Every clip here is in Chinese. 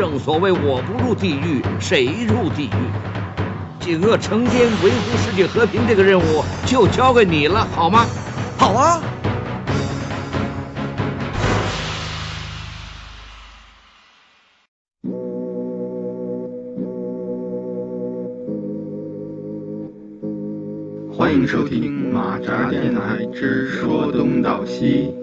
正所谓我不入地狱，谁入地狱？锦鳄成天维护世界和平这个任务就交给你了，好吗？好啊。欢迎收听马扎电台之说东道西。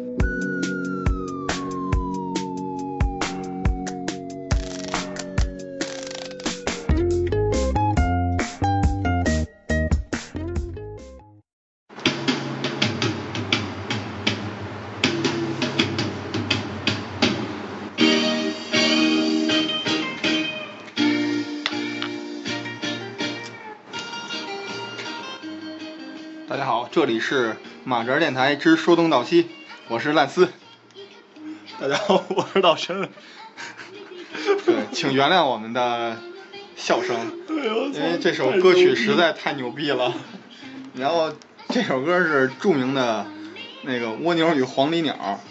是马哲电台之说东道西，我是烂丝。大家好，我是老陈。对，请原谅我们的笑声，因为这首歌曲实在太牛逼了。然后这首歌是著名的那个蜗牛与黄鹂鸟。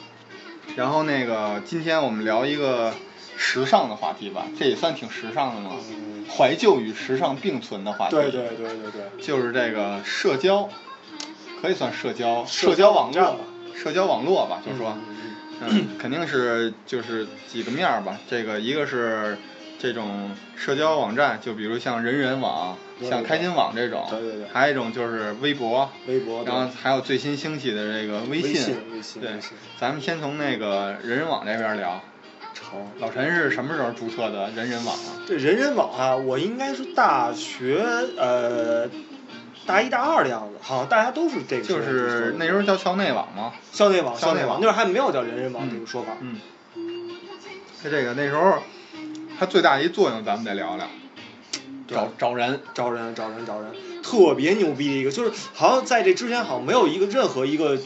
然后那个今天我们聊一个时尚的话题吧，这也算挺时尚的嘛，怀旧与时尚并存的话题。对对对对对，就是这个社交，可以算社交，社交网站吧，社交网络吧，就是说，嗯嗯，肯定是就是几个面儿吧。这个一个是这种社交网站，就比如像人人网、对对像开心网这种，对对对还有一种就是微博，微博，然后还有最新兴起的这个微微信。微信，对咱们先从那个人人网这边聊。成。老陈是什么时候注册的人人网啊？这人人网啊，我应该是大学呃大一大二的样子，好像大家都是这个就。是那时候叫校内网吗？校内网，校内网那时候还没有叫人人网嗯这个说法。嗯，它这个那时候它最大的一作用，咱们得聊聊，找找人。找人，找人，找人，特别牛逼的一个，就是好像在这之前好像没有一个任何一个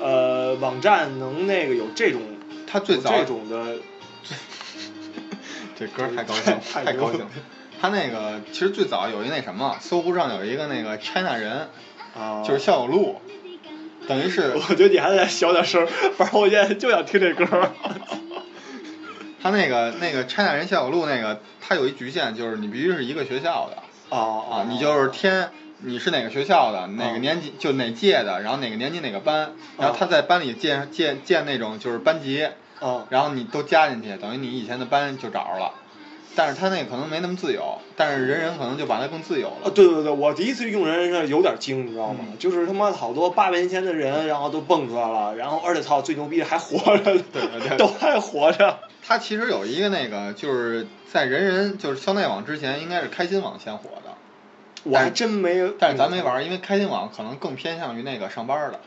呃网站能那个有这种它最早有这种的 这歌太高兴，太太高兴了。它那个其实最早有一那什么，搜狐上有一个那个 China 人，啊，就是校友录，等于是 我觉得你还得小点声 反正我现在就想听这歌。他那个那个 China 人校友录那个，他有一局限，就是你必须是一个学校的。啊啊，你就是填你是哪个学校的，哪个年级就哪届的，然后哪个年级哪个班，然后他在班里建建建那种就是班级，啊然后你都加进去，等于你以前的班就找着了。但是他那个可能没那么自由，但是人人可能就把它更自由啊，了。对对对，我第一次用人人是有点惊，你知道吗？嗯就是他妈好多八百年前的人，然后都蹦出来了，然后而且操最牛逼的还活着，对对对都还活着。他其实有一个那个，就是在人人就是校内网之前，应该是开心网先火的，我还真没有，但是咱没玩儿，因为开心网可能更偏向于那个上班儿的，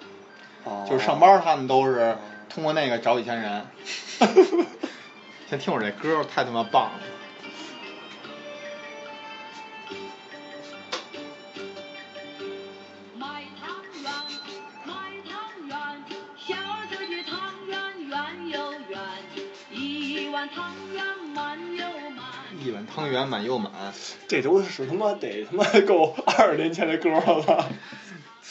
哦，就是上班儿他们都是通过那个找以前人。先听会儿这歌儿，太他妈棒了。一碗汤圆满又满。一碗汤圆满又满，这都是他妈得他妈够二十年前的歌了吧？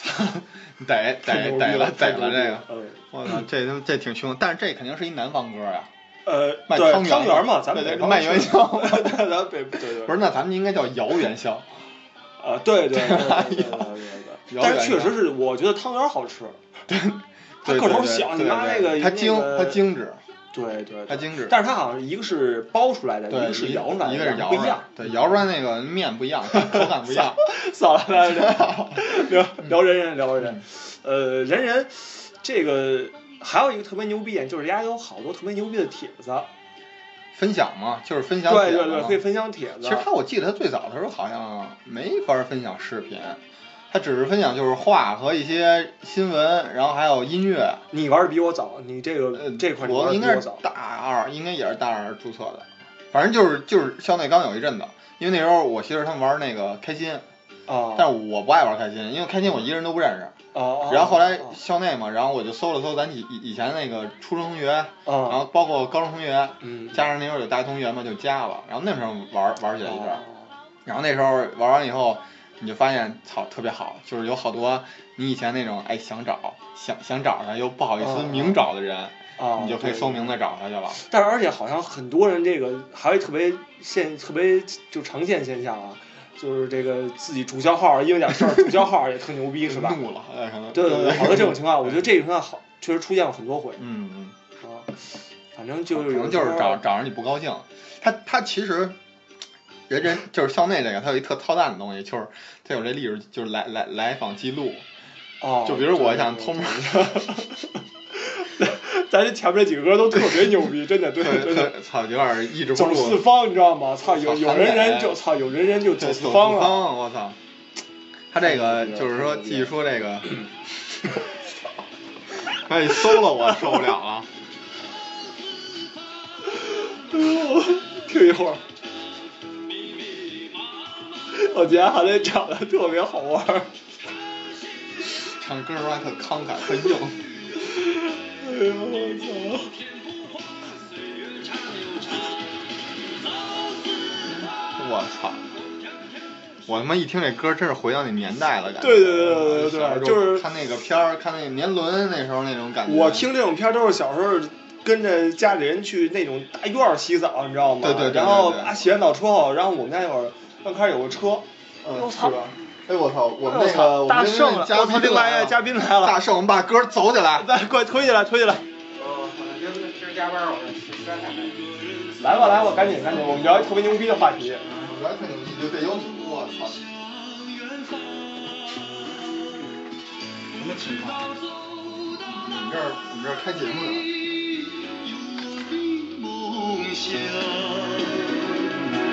逮逮太牛逼逮了逮太牛逼了这个，嗯我操，这他妈这挺凶，但是这肯定是一南方歌呀。呃，卖汤圆汤圆嘛，咱们对对北卖元宵 对，咱北对对。不是，那咱们应该叫摇元宵。啊，对对对对 哎对但是确实是，我觉得汤圆好吃。对它个头小，你对妈那个它精，它精致，对对，对它精致。但是它好像一个是包出来的，一，个是摇出来的，一个是摇不一样。对，摇出来那个面不一样，口感不一样。算了，来 聊聊聊人人聊人人，呃，人人这个还有一个特别牛逼点，就是人家有好多特别牛逼的帖子，分享嘛，就是分享帖子对对对，可以分享帖子。其实他我记得他最早的时候好像没法分享视频，他只是分享就是画和一些新闻，然后还有音乐。你玩的比我早，你这个呃，这块我。应该是大二，应该也是大二注册的。反正就是就是校内刚有一阵子，因为那时候我媳妇他们玩那个开心，啊，但是我不爱玩开心，因为开心我一个人都不认识。哦，然后后来啊校内嘛，然后我就搜了搜咱以以以前那个初中同学，啊，然后包括高中同学，嗯，加上那时候有大学同学嘛，就加了。然后那时候玩玩起来一阵然后那时候玩完以后，你就发现操特别好，就是有好多你以前那种哎想找想想找他又不好意思哦明找的人，啊，你就可以搜名字找他去了。但是而且好像很多人这个还有特别现特别就常见现象啊，就是这个自己注销号因为点事儿注销号也特牛逼 是吧？怒了，哎。对对对，好多这种情况，我觉得这种情况好，确实出现过很多回嗯嗯。啊。反正就是有人就是找找着你不高兴。他他其实人人就是校内这个，他有一特操蛋的东西，就是他有这历史，就是来来来访记录。哦，就比如我对想偷摸，咱这前面几个歌都特别牛逼，真的，对特真的。操，有点抑制不走四。方，你知道吗？操，有有人人就操，有人人就走四四方了。方，我操！他这个就是说，继续说这个，哎，搜了我受不了了。听一会儿，我觉得韩磊长得特别好玩儿。唱歌儿还特慷慨，很硬。哎呀，我操！我操！我他妈一听这歌，真是回到那年代了，感觉。对对对对对就是看那个片儿，看那个年轮，那时候那种感觉。我听这种片儿都是小时候跟着家里人去那种大院儿洗澡，你知道吗？对对对对然后啊，洗完澡之后，然后我们家那会儿刚开始有个车，嗯，是吧？哎我操！我们那个我们大圣了，嘉我操，宾另外了，嘉宾来了，大圣，我们把歌走起来。来，快推起来，推起来。哦，今今儿加班，我实在太累。来吧，来吧，赶紧赶紧，我们聊一特别牛逼的话题。我来看你就得有你，我操！什么情况？你们这儿你们这儿开节目呢？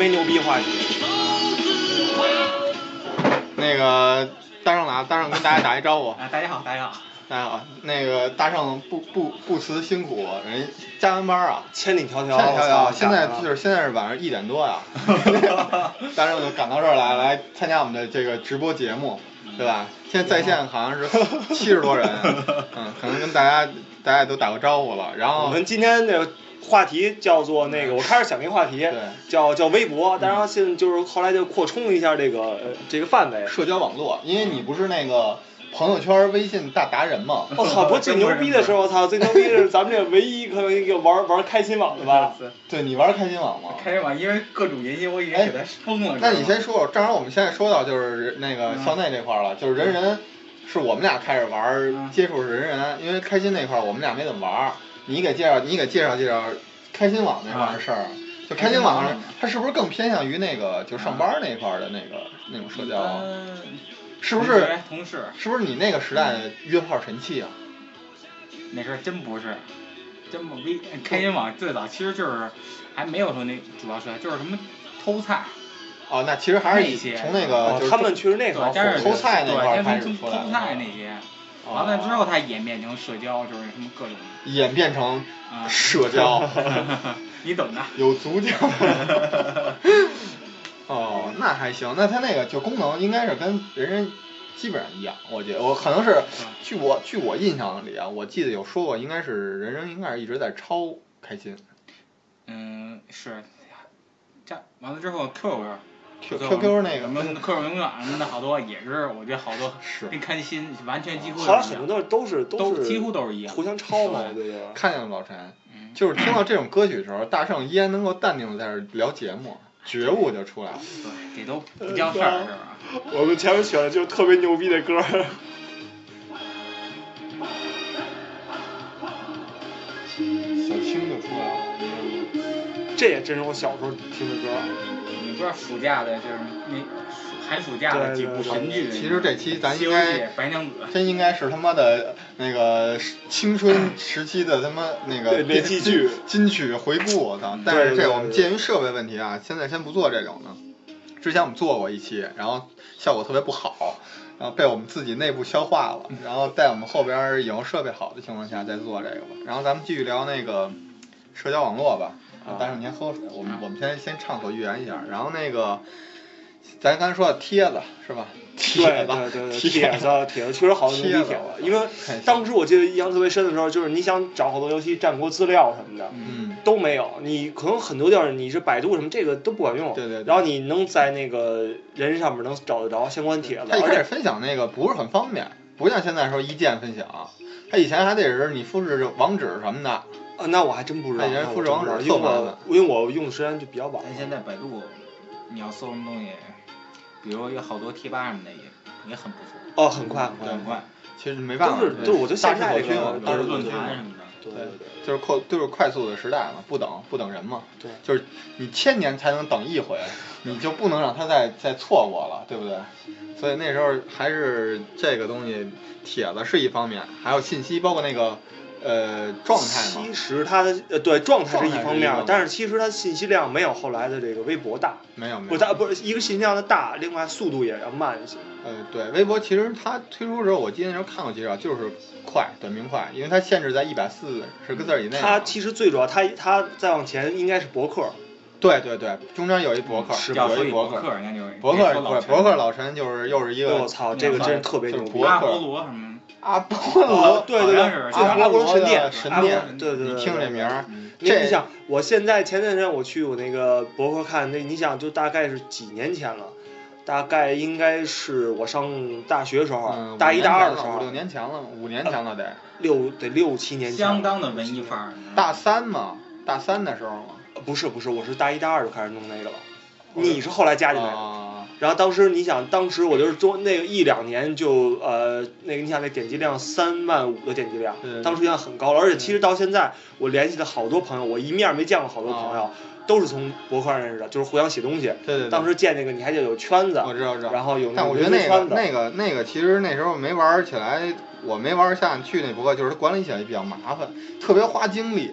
别牛逼话题。那个大圣来，大圣跟大家打一招呼。啊，大家好，大家好。大家好，那个大圣不不不辞辛苦，人加完班啊，千里迢迢，千里迢迢，现在就是现在是晚上一点多呀，大圣就赶到这儿来，来参加我们的这个直播节目，对吧？现在在线好像是七十多人，嗯，可能跟大家大家都打过招呼了，然后我们今天的话题叫做那个，我开始想一个话题，叫叫微博，当然现在就是后来就扩充了一下这个呃这个范围。社交网络，因为你不是那个朋友圈微信大达人嘛，我 操！不是 最牛逼的时候，我操！最牛逼的是咱们这唯一可能一个玩玩开心网的吧？对你玩开心网吗？开心网，因为各种原因，我已经哎给他封了。那你先说说，正好我们现在说到就是那个校内这块儿了，就是人人是我们俩开始玩接触是人人，因为开心那块儿我们俩没怎么玩儿，你给介绍你给介绍介绍开心网那块儿的事儿。就开心网开心网，它是不是更偏向于那个就上班那块儿的那个那种社交啊？嗯是不是？同事？是不是你那个时代的约炮神器啊？那时候真不是，真不微开心网最早其实就是还没有说那主要是就是什么偷菜，哦，那其实还是以从那个哦就，是他们其实那对个，但是偷菜那块开始出来的偷菜那些，哦完了之后它演变成社交，就是什么各种演变成啊社交。你懂的。有足球。哦，那还行，那它那个就功能应该是跟人人基本上一样，我觉得我可能是据我据我印象里啊，我记得有说过，应该是人人应该是一直在超开心嗯，是，这完了之后 Q 边 Q Q Q 那什么个 Q 永远什么的好多也是，我觉得好多是跟开心完全几乎后来是一样很多都是是都几乎都是一样互相抄嘛，对对。看见了老陈，嗯就是听到这种歌曲的时候，大圣依然能够淡定的在这儿聊节目，觉悟就出来了。对，这都不叫事儿是吧？我们前面选的就是特别牛逼的歌，小青就出来了。这也真是我小时候听的歌。你不知道暑假的就是那寒暑假的几部神剧，其实这期咱应该、白娘子，真应该是他妈的那个青春时期的他妈那个连续剧金曲回顾，我操！但是这我们鉴于设备问题啊，现在先不做这种的。之前我们做过一期，然后效果特别不好，然后被我们自己内部消化了，然后在我们后边儿以后设备好的情况下再做这个吧。然后咱们继续聊那个社交网络吧。啊大圣，你先喝水，我们我们先先畅所欲言一下。然后那个，咱刚才说的帖子是吧？帖对子，对对对，帖帖子帖子确实好多牛逼帖子，因为当时我记得印象特别深的时候，就是你想找好多游戏战国资料什么的。嗯，都没有，你可能很多地儿你是百度什么这个都不管用，对对对然后你能在那个人上面能找得着相关帖子，他一开始而且分享那个不是很方便，不像现在说一键分享，他以前还得是你复制网址什么的。啊，那我还真不知道，那人那我复制网址真不知道因为我因为我用的时间就比较晚但，现在百度，你要搜什么东西，比如有好多贴吧什么的也也很不错，哦，很快很快很快，其实没办法，就是都是我觉得现在这个大势所趋嘛，都是论坛什么的。对对对，就是快就是快速的时代嘛，不等不等人嘛。对就是你千年才能等一回，你就不能让他再再错过了，对不对？所以那时候还是这个东西，帖子是一方面，还有信息，包括那个呃状态嘛其。实它的呃对状态是一方面但是其实它信息量没有后来的这个微博大，没有没有。不它不是一个信息量的大，另外速度也要慢一些。呃，对，微博其实它推出的时候，我记得那时候看过介绍，就是快，短平快，因为它限制在一百四十个字以内嘛。它其实最主要，它它再往前应该是博客，对对对，中间有一博客，是有一博客。博客，博客老陈不是博客老陈就是又是一个我操，这个真是特别牛逼就是博。客阿波罗对对对，阿波罗神殿，阿波神殿罗对对对，你听这名儿，你这你想，我现在前段时间我去我那个博客看，那你想就大概是几年前了，大概应该是我上大学时候，嗯，大一大二的时候五六，年前了，五年前了得，六得六七年前。相当的文艺范儿。大三嘛，大三的时候嘛，呃不是不是，我是大一大二就开始弄那个了，你是后来加进来的。啊，然后当时你想，当时我就是做那个一两年就呃那个你想那点击量三万五的点击量当时已经很高了。而且其实到现在，我联系了好多朋友，我一面没见过好多朋友，都是从博客上认识的，就是互相写东西。对对对，当时建那个你还得有圈子，我知道知道，然后有但那我觉得那圈子。那个那个其实那时候没玩起来，我没玩下去那博客，就是它管理起来比较麻烦，特别花精力，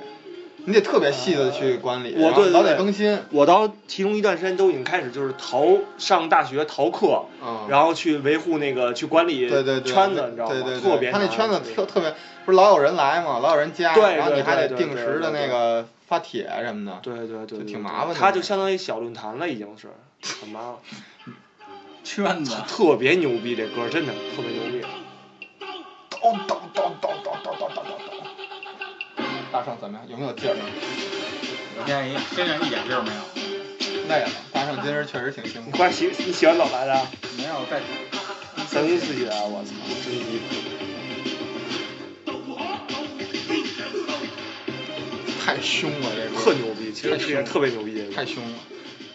你得特别细的去管理，然后老得更新。我到其中一段时间都已经开始就是逃上大学逃课，然后去维护那个去管理圈子，你知道吗？特别他那圈子特特别，不是老有人来嘛，老有人加，然后你还得定时的那个发帖什么的。对对对，挺麻烦的。他就相当于小论坛了，已经是很麻烦。圈子特别牛逼，这歌真的特别牛逼。咚咚咚咚咚。大圣怎么样？有没有劲儿？我现在一身上一点劲儿没有，累了。大圣今儿确实挺辛苦。你快洗，你洗完澡来的？没有在三公司起来，我操，真离谱。太凶了，这个特牛逼，其实这个特别牛逼，太凶了。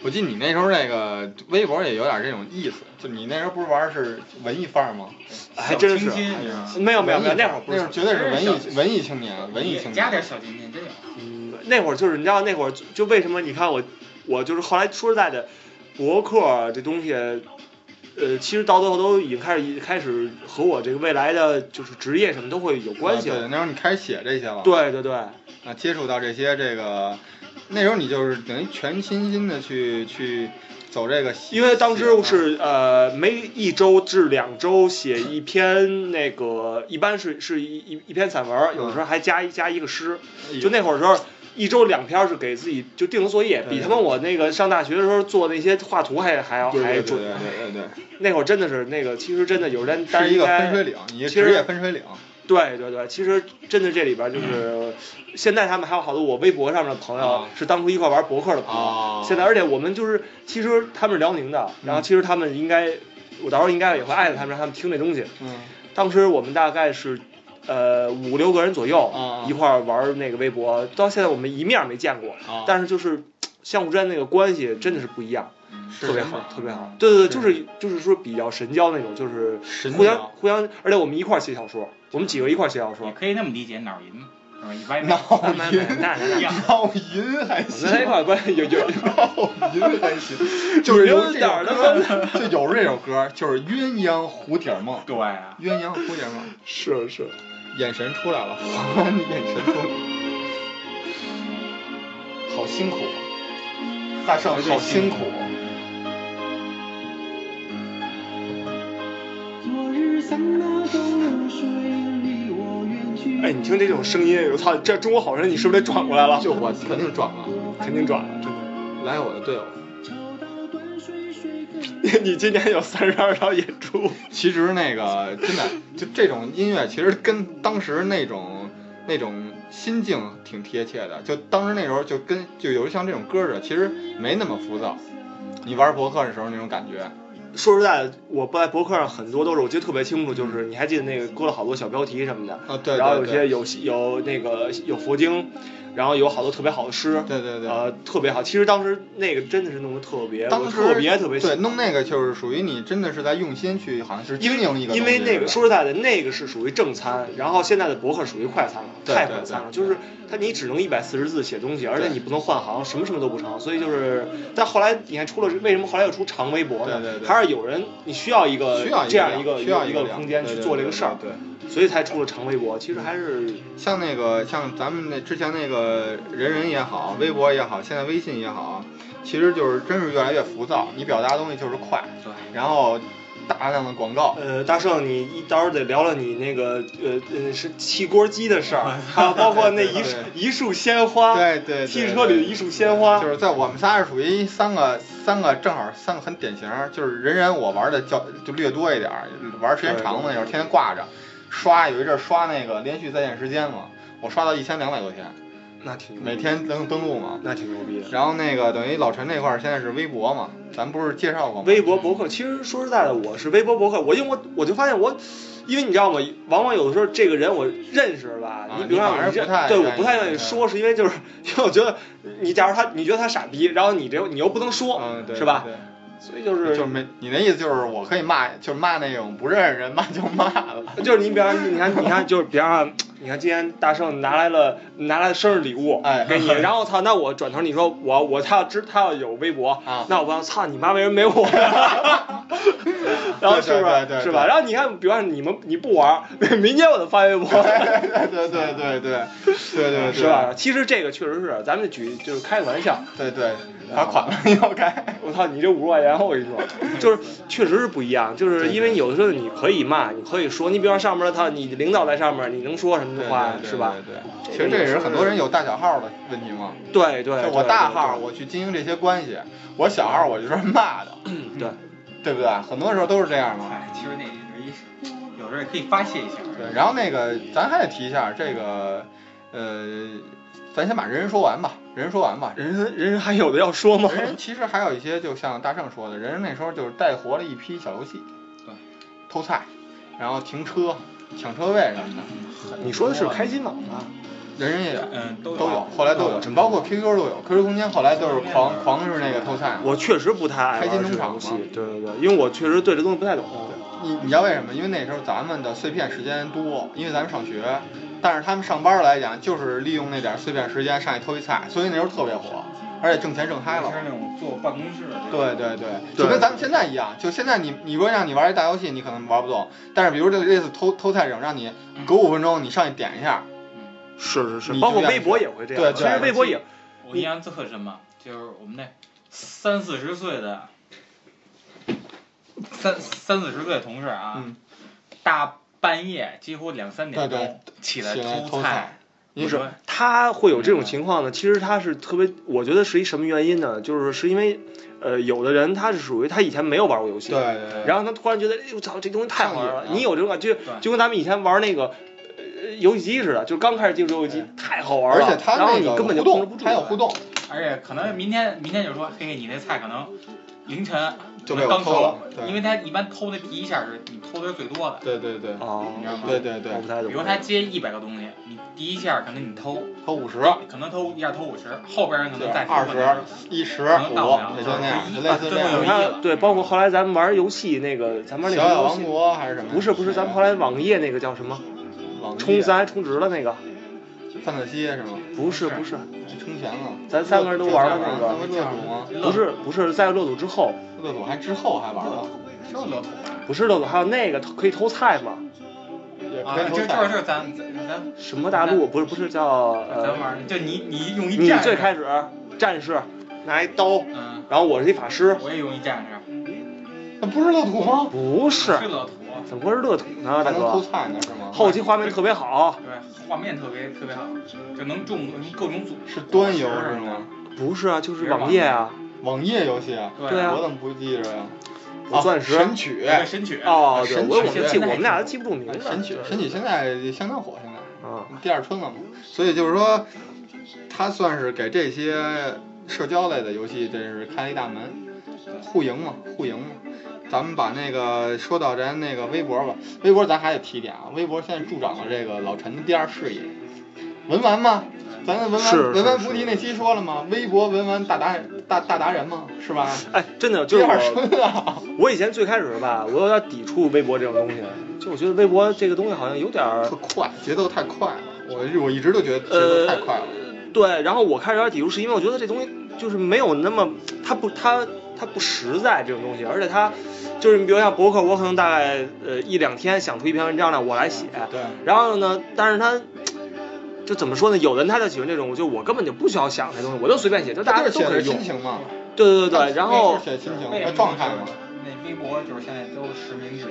我记得你那时候那个微博也有点这种意思，就你那时候不是玩的是文艺范儿吗？还真是小清新你知道吗没有没有没有，那会儿不是那会儿绝对是文艺文艺青年，文艺青年加点年。小清新，真有。嗯，那会儿就是你知道那会儿就就为什么你看我我就是后来说实在的，博客这东西，呃，其实到最后都已经开始开始和我这个未来的就是职业什么都会有关系啊对，了。那时候你开始写这些了。。对对对，啊，接触到这些这个，那时候你就是等于全身心的去去走这个。因为当时写是呃每一周至两周写一篇那个，一般是是一一一篇散文，有时候还加一加一个诗。就那会儿时候，一周两篇是给自己就定的作业，比他妈我那个上大学的时候做那些画图还还要还准。对对对对对对，那会儿真的是那个，其实真的有人，但是一个分水岭，你职业分水岭。对对对，其实真的这里边就是，现在他们还有好多我微博上面的朋友啊。是当初一块玩博客的朋友，哦现在而且我们就是其实他们是辽宁的，然后其实他们应该，我到时候应该也会艾特他们，让他们听这东西。嗯，当时我们大概是。呃，五六个人左右、一块儿玩那个微博，到现在我们一面没见过，啊。但是就是相互之间那个关系真的是不一样，嗯，特别好，特别好。对对对，就是就是说比较神交那种，就是神互相交互相，而且我们一块儿写小说，我们几个一块儿写小说也。可以那么理解，脑银嘛，是吧？一歪闹那那音，那那那样闹音还行，我们一块儿关系有有闹音还行，就是有点儿首歌，就有这首歌，就是鸳鸯蝴蝶梦，对啊，鸳鸯蝴蝶梦，是是，眼神出来了，眼神出来了，好辛苦，大圣好辛苦，哎，你听这种声音，我操，这《中国好声音》你是不是得转过来了？就我肯定转了，肯定转了，真的。来我的队友。你今年有三十二场演出，其实那个真的，就这种音乐，其实跟当时那种那种心境挺贴切的。就当时那时候，就跟就有像这种歌似的，其实没那么浮躁。你玩博客的时候那种感觉，说实在的，我在博客上很多都是我记得特别清楚，就是你还记得那个搁了好多小标题什么的，啊对，然后有些有有那个有佛经，然后有好多特别好的诗，对对对呃，特别好。其实当时那个真的是弄得特别，当时特别特别喜对。弄那个就是属于你真的是在用心去，好像是经营一个因为那个说实在的，那个是属于正餐，然后现在的博客属于快餐了，太快餐了，就是它你只能一百四十字写东西，而且你不能换行，什么什么都不成，所以就是，但后来你看出了为什么后来又出长微博呢？对对对还是有人你需要一个需要这样一个个需要一个空间去做这个事儿，对。对所以才出了长微博。其实还是像那个像咱们那之前那个人人也好，微博也好，现在微信也好，其实就是真是越来越浮躁，你表达的东西就是快，对，然后大量的广告，呃，大圣，你一到时候得聊聊你那个呃呃是汽锅机的事儿，还有包括那一一束鲜花，对对对汽车里的一束鲜花，就是在我们仨是属于三个三个正好三个很典型，就是人人我玩的较就略多一点儿，玩时间长的那种，天天挂着，刷有一阵儿刷那个连续在线时间嘛，我刷到一千两百多天，那挺每天登登录嘛。那挺牛逼的。然后那个等于老陈那块儿现在是微博嘛，咱不是介绍过吗？微博博客，其实说实在的，我是微博博客，我因为我我就发现我，因为你知道吗？往往有的时候这个人我认识吧，啊你比如说你反而你这不太愿意对我不太愿意嗯说，是因为就是 因为我觉得你假如他你觉得他傻逼，然后你这你又不能说，嗯，对，是吧？对所以就就是是没你那意思就是我可以骂，就是骂那种不认识人骂就骂了。就是你比方说你看你看就是比方说你看今天大圣拿来了拿来的生日礼物，哎，给你。然后操，那我转头你说我我他要知他要有微博，啊，那我操，操你妈为什么没我？然后是不是是吧？然后你看，比方说你们你不玩，明天我就发微博。对对对对对对对，是吧？其实这个确实是，咱们举就是开个玩笑。对对，罚款了要该。我操，你这五十块钱，我跟你说，就是确实是不一样，就是因为有的时候你可以骂，你可以说，你比方上面他，你领导在上面，你能说什么？对吧？对对，其实这也是很多人有大小号的问题嘛。对对，就我对对大号，我去经营这些关系；我小号，我就是骂的，对对不对？很多时候都是这样嘛。哎，其实那是一，有时候也可以发泄一下。对，然后那个咱还得提一下这个，呃，咱先把人人说完吧，人人说完吧。人人人还有的要说吗？人人其实还有一些，就像大圣说的，人人那时候就是带活了一批小游戏，对，偷菜，然后停车、抢车位什么的，你说的是开心网吧？人人也有，嗯，都都有，后来都有，包括 QQ 都有，QQ 空间后来都是狂狂是那个偷菜。我确实不太爱开心玩这农场游戏，对对对，因为我确实对这东西不太懂。你你知道为什么？因为那时候咱们的碎片时间多，因为咱们上学，但是他们上班来讲，就是利用那点碎片时间上去偷一菜，所以那时候特别火，而且挣钱挣嗨了是。那种坐办公室的。对对对，对就跟咱们现在一样，就现在你你说让你玩一大游戏，你可能玩不动，但是比如这类似偷偷菜这种，让你隔五分钟你上去点一下，是是是，包括微博也会这样。对对其实微博也，我印象特深嘛，就是我们那三四十岁的三三四十岁的同事啊，嗯，大半夜几乎两三点钟起来偷菜菜，不是他会有这种情况呢？其实他是特别，我觉得是一什么原因呢？就是是因为，呃，有的人他是属于他以前没有玩过游戏，对对对，然后他突然觉得，哎呦操，这东西太好玩了你有这种感觉，就就跟咱们以前玩那个。呃，游戏机似的，就刚开始接触游戏机，太好玩了。而且它然后那个你根本就互控制不住。动，它有互动，而且可能明天明天就说，嘿嘿，你那菜可能凌晨就被偷了因为他一般偷的第一下是你偷的是最多的，对对对，哦，你知道吗？对对对我不太懂。比如他接一百个东西，你第一下可能你偷，偷五十，可能偷一下偷五十，后边人可能再偷二十、一十、可能五到不了，也就那样，就类似这样最后有一。你看，对，包括后来咱们玩游戏那个，咱们玩那小小个，王国还是什么？不是不是，咱们后来网页那个叫什么？充三充值了那个？范特西是吗？不是不是，充钱了。咱三个人都玩了那个那不乐土吗？不是不是，在乐土之后，乐土还之后还玩了，是乐土吧？不是乐土，还有那个可以偷菜吗？啊，也可以偷这这。这咱咱什么大陆？不是不是叫呃，咱玩儿，就你你用一你战士，最开始战士拿一刀，嗯，然后我是一法师，我也用一战士，那不是乐土吗？不是是乐土，怎么会是乐土呢，大哥？菜呢是吗？后期画面特别好，对，画面特别特别好，就能种各种组。是端游是吗？不是啊，就是网页啊，网页游戏啊？对啊我怎么不记着呀？我钻石神曲，对神曲。哦，对，神我我曲们记我们俩都记不住名字。神曲，神曲现在相当火，现在啊，第二春了嘛。所以就是说，它算是给这些社交类的游戏，这是开了一大门，互赢嘛，互赢嘛。咱们把那个说到咱那个微博吧，微博咱还得提点啊，微博现在助长了这个老陈的第二事业，文玩嘛，咱文玩文玩是菩提那期说了嘛，微博文玩大达大大达人嘛，是吧？哎，真的就是啊，我以前最开始吧，我有点抵触微博这种东西，就我觉得微博这个东西好像有点儿特快，节奏太快了，我我一直都觉得节奏太快了。对，然后我开始有点抵触，是因为我觉得这东西就是没有那么，它不，它它不实在这种东西，而且它就是你比如像博客，我可能大概呃一两天想出一篇文章来，我来写，对，然后呢，但是它就怎么说呢？有的人他就喜欢这种，就我根本就不需要想这东西，我就随便写，就大家都可以用心。情嘛，对对对对，然后写心情状态嘛。那微博就是现在都实名制，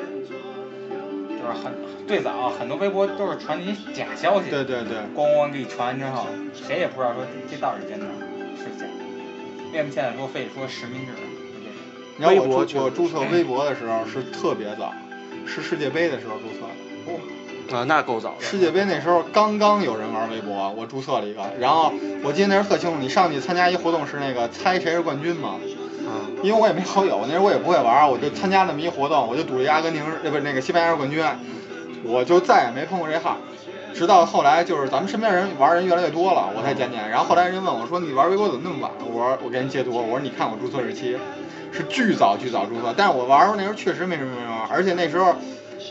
就是很最早很多微博都是传那些假消息，对对对，咣咣给你传完之后，谁也不知道说这这到底是真的是假的。为什么现在说非得说实名制？就这个你知道我注我注册微博的时候是特别早，是世界杯的时候注册的。啊，那够早的。世界杯那时候刚刚有人玩微博，我注册了一个，然后我记得那时候特清楚，你上去参加一活动是那个猜谁是冠军嘛，啊，因为我也没好友，那时候我也不会玩，我就参加那么一活动，我就赌这阿根廷是呃不是那个西班牙是冠军，我就再也没碰过这号。直到后来，就是咱们身边人玩人越来越多了，我才渐渐。然后后来人问我说：“你玩微博怎么那么晚？”我说：“我给人截图，我说你看我注册日期，是巨早巨早注册。但是我玩的时候那时候确实没什么人玩，而且那时候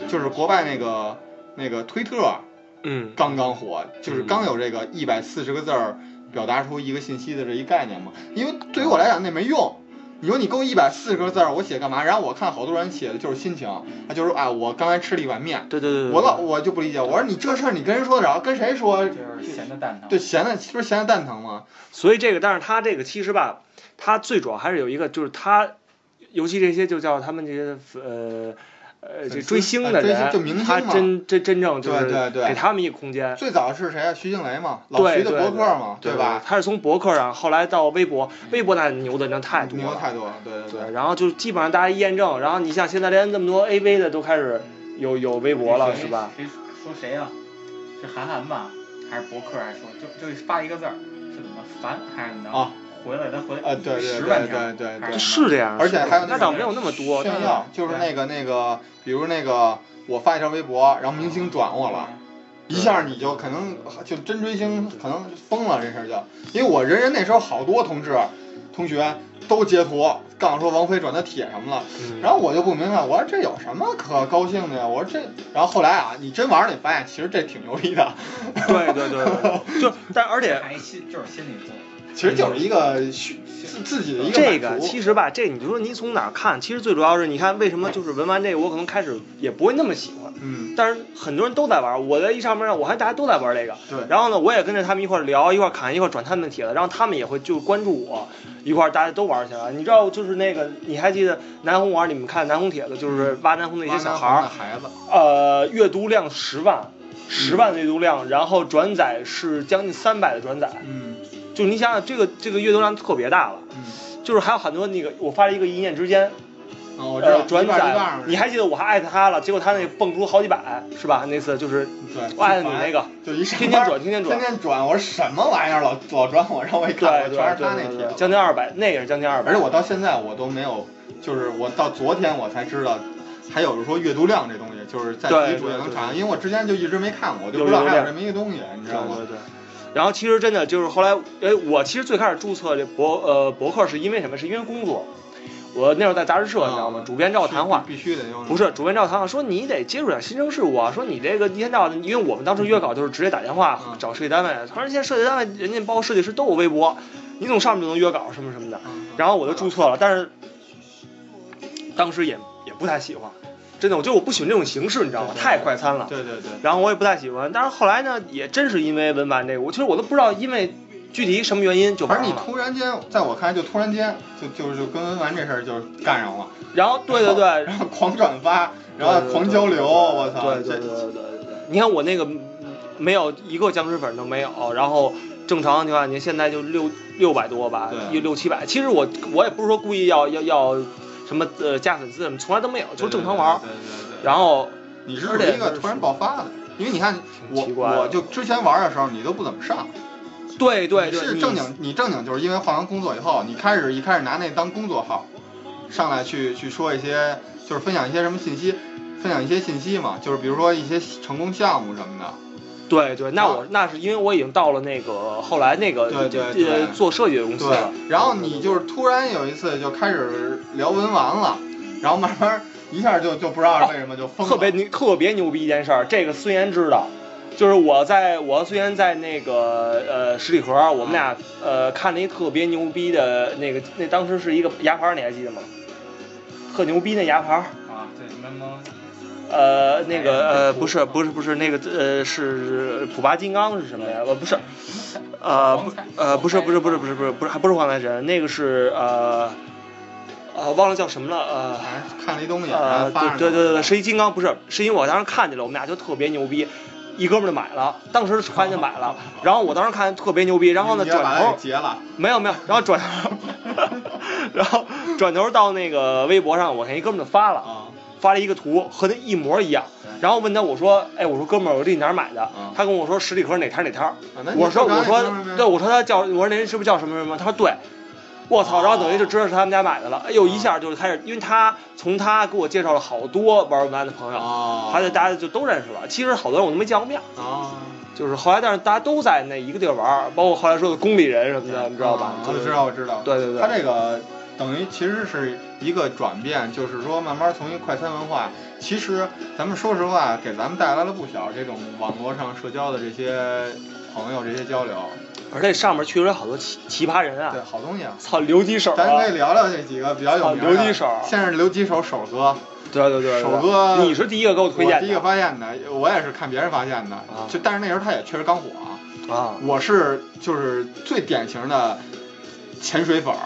就是国外那个那个推特嗯，刚刚火，就是刚有这个一百四十个字儿表达出一个信息的这一概念嘛。因为对于我来讲那没用。你说你给我一百四十个字儿，我写干嘛？然后我看好多人写的就是心情，他就是说啊，我刚才吃了一碗面，对对对对，我老我就不理解，我说你这事儿你跟人说得着，跟谁说？就是闲的蛋疼。对，闲的不是闲的蛋疼吗？所以这个，但是他这个其实吧，他最主要还是有一个，就是他，尤其这些就叫他们这些呃呃这追星的人，星就明星他真真真正就是对对对给他们一个空间。最早是谁啊？徐静蕾嘛，老徐的对对博客嘛，对吧？他是从博客上，后来到微博，微博那牛的那太多了，牛太多了，对对对，然后就基本上大家一验证，然后你像现在连那么多 AV 的都开始有有微博了，是吧？？谁说谁呀、是韩寒吧？还是博客还说就就发一个字儿，是怎么烦还是怎么着？啊，回来咱回啊对对十万条，对对对是这样，而且还有那倒没有那么多，炫耀，就是那个那个，比如那个我发一条微博，然后明星转我了。一下你就可能就真追星，可能疯了这事儿就，因为我人人那时候好多同志、同学都截图，告诉说王菲转他帖什么了，嗯然后我就不明白，我说这有什么可高兴的呀？我说这，然后后来啊，你真玩儿，你发现其实这挺牛逼的，对对对对，就但而且还心就是心理作用。其实就是一个虚自自己的一个这个其实吧，这你就说你从哪儿看，其实最主要是你看为什么就是文玩这个，我可能开始也不会那么喜欢，嗯，但是很多人都在玩，我在一上面上我还大家都在玩这个，对。然后呢，我也跟着他们一块聊，一块儿侃，一块转他们的帖子，然后他们也会就关注我，一块大家都玩起来。你知道就是那个你还记得南红玩？你们看南红帖子，就是挖南红那些小孩儿孩子，呃，阅读量十万，十万的阅读量，然后转载是将近三百的转载，嗯就是你想想这个这个阅读量特别大了。嗯，就是还有很多那个，我发了一个一念之间，哦，我知道呃，转载，你还记得我还艾特他了，结果他那蹦出好几百，是吧？那次就是对，我艾特你那个，就一上天天转天天转天天转，我说什么玩意儿老老转我，让我一看，全是他那对对对，帖，将近二百，那也是将近二百。而且我到现在我都没有，就是我到昨天我才知道，还有说阅读量这东西，就是在对自己主页能查，因为我之前就一直没看过，我就有不知道还有这么一个东西，你知道吗？对对对。然后其实真的就是后来，哎，我其实最开始注册这博呃博客是因为什么？是因为工作。我那时候在杂志社，你知道吗？啊主编找我谈话，必须得用，不是主编找我谈话，说你得接触点新生事物啊，说你这个一天到晚，因为我们当时约稿就是直接打电话嗯找设计单位，他说现在设计单位人家包括设计师都有微博，你从上面就能约稿什么什么的。嗯，然后我就注册了，但是当时也也不太喜欢，真的，我觉得我不喜欢这种形式，你知道吗？太快餐了。对对对，然后我也不太喜欢，但是后来呢，也真是因为文玩这个，我其实我都不知道，因为具体什么原因就反正你。突然间，在我看来就突然间就就就跟文玩这事儿就干上了，然后对对对，然后狂转发，然后狂交流，我操，对对对对对对，你看我那个没有一个僵尸粉都没有，然后正常情况下，你现在就六六百多吧，六七百。其实我我也不是说故意要要要什么呃加粉丝什么，从来都没有，就正常玩儿。对对对对。然后你是一个突然爆发的，因为你看我我就之前玩的时候你都不怎么上，对对对，是正经你正经就是因为换完工作以后，你开始一开始拿那当工作号，上来去去说一些就是分享一些什么信息，分享一些信息嘛，就是比如说一些成功项目什么的。对对，那我那是因为我已经到了那个后来那个对对对呃做设计的公司了。，然后你就是突然有一次就开始聊文玩了，然后慢慢一下就就不知道为什么就疯了，特别牛特别牛逼一件事儿，这个孙岩知道，就是我在我和孙岩在那个呃十里河，我们俩呃看了一特别牛逼的那个，那当时是一个牙牌儿，你还记得吗？特牛逼那牙牌，啊，对，呃，那个呃不是不是不是那个呃是普巴金刚是什么呀？呃不是，呃不呃不是不是不是不是不是不是还不是黄财神，那个是呃呃忘了叫什么了呃。看了一东西，呃，对对对对，是一金刚，不是，是因为我当时看见了，我们俩就特别牛逼，一哥们儿就买了，当时突然就买了，然后我当时看特别牛逼，然后呢转头没有没有，然后转头，然后转头到那个微博上，我看一哥们就发了，啊，发了一个图和那一模一样，然后问他我说，哎，我说哥们儿，我这你哪儿买的？嗯他跟我说十里河哪摊儿哪摊我说我说对，我说他叫我说那人是不是叫什么什么？他说对。我操！然后等于就知道是他们家买的了。哎呦，一下就开始，因为他从他给我介绍了好多玩文玩的朋友，啊，他就大家就都认识了。其实好多人我都没见过面，啊，就是后来但是大家都在那一个地儿玩儿，包括后来说的宫里人什么的，你知道吧我知道，我知道。对对对他这个等于其实是一个转变，就是说慢慢从一个快餐文化，其实咱们说实话，给咱们带来了不小这种网络上社交的这些朋友这些交流。而且上面确实有好多奇奇葩人啊对，！好东西啊。操，留几手啊！咱可以聊聊这几个比较有名的。啊留几手先是留几手手哥，对对对，对手哥你是第一个给我推荐的，我第一个发现的，我也是看别人发现的。啊就但是那时候他也确实刚火啊。啊，我是就是最典型的潜水粉儿，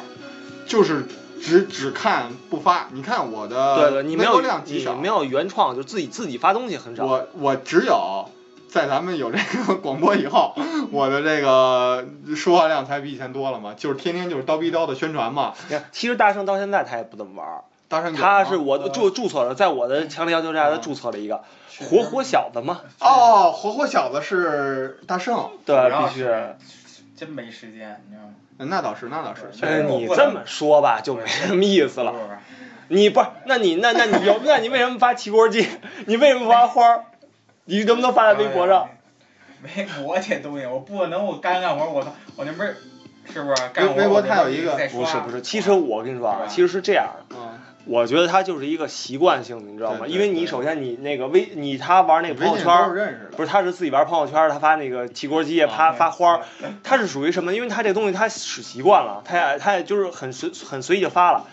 就是只只看不发。你看我的对对，你没有量极少，你没有原创，就自己自己发东西很少。我我只有在咱们有这个广播以后，我的这个说话量才比以前多了嘛，就是天天就是叨逼叨的宣传嘛。你看，其实大圣到现在他也不怎么玩儿，大圣他是我的注注册了，在我的强烈要求下，他注册了一个活活小子嘛，哦，活活小子是大圣，对，必须是。真没时间，你知道吗？那倒是那倒是。你这么说吧，就没什么意思了。不是不是你不是，那你那那你有，那你为什么发汽锅鸡？你为什么不发花儿？你能不能发在微博上？没我这东西，我不能我干干活，我我那不是是不是干活？微博它有一个不是不是，其实我跟你说啊，其实是这样的，嗯，我觉得他就是一个习惯性的，你知道吗？因为你首先你那个微，你他玩那个朋友圈。不是他是自己玩朋友圈，他发那个汽锅鸡，发发花，他是属于什么？因为他这东西他使习惯了，他也他也就是很随很随意就发了。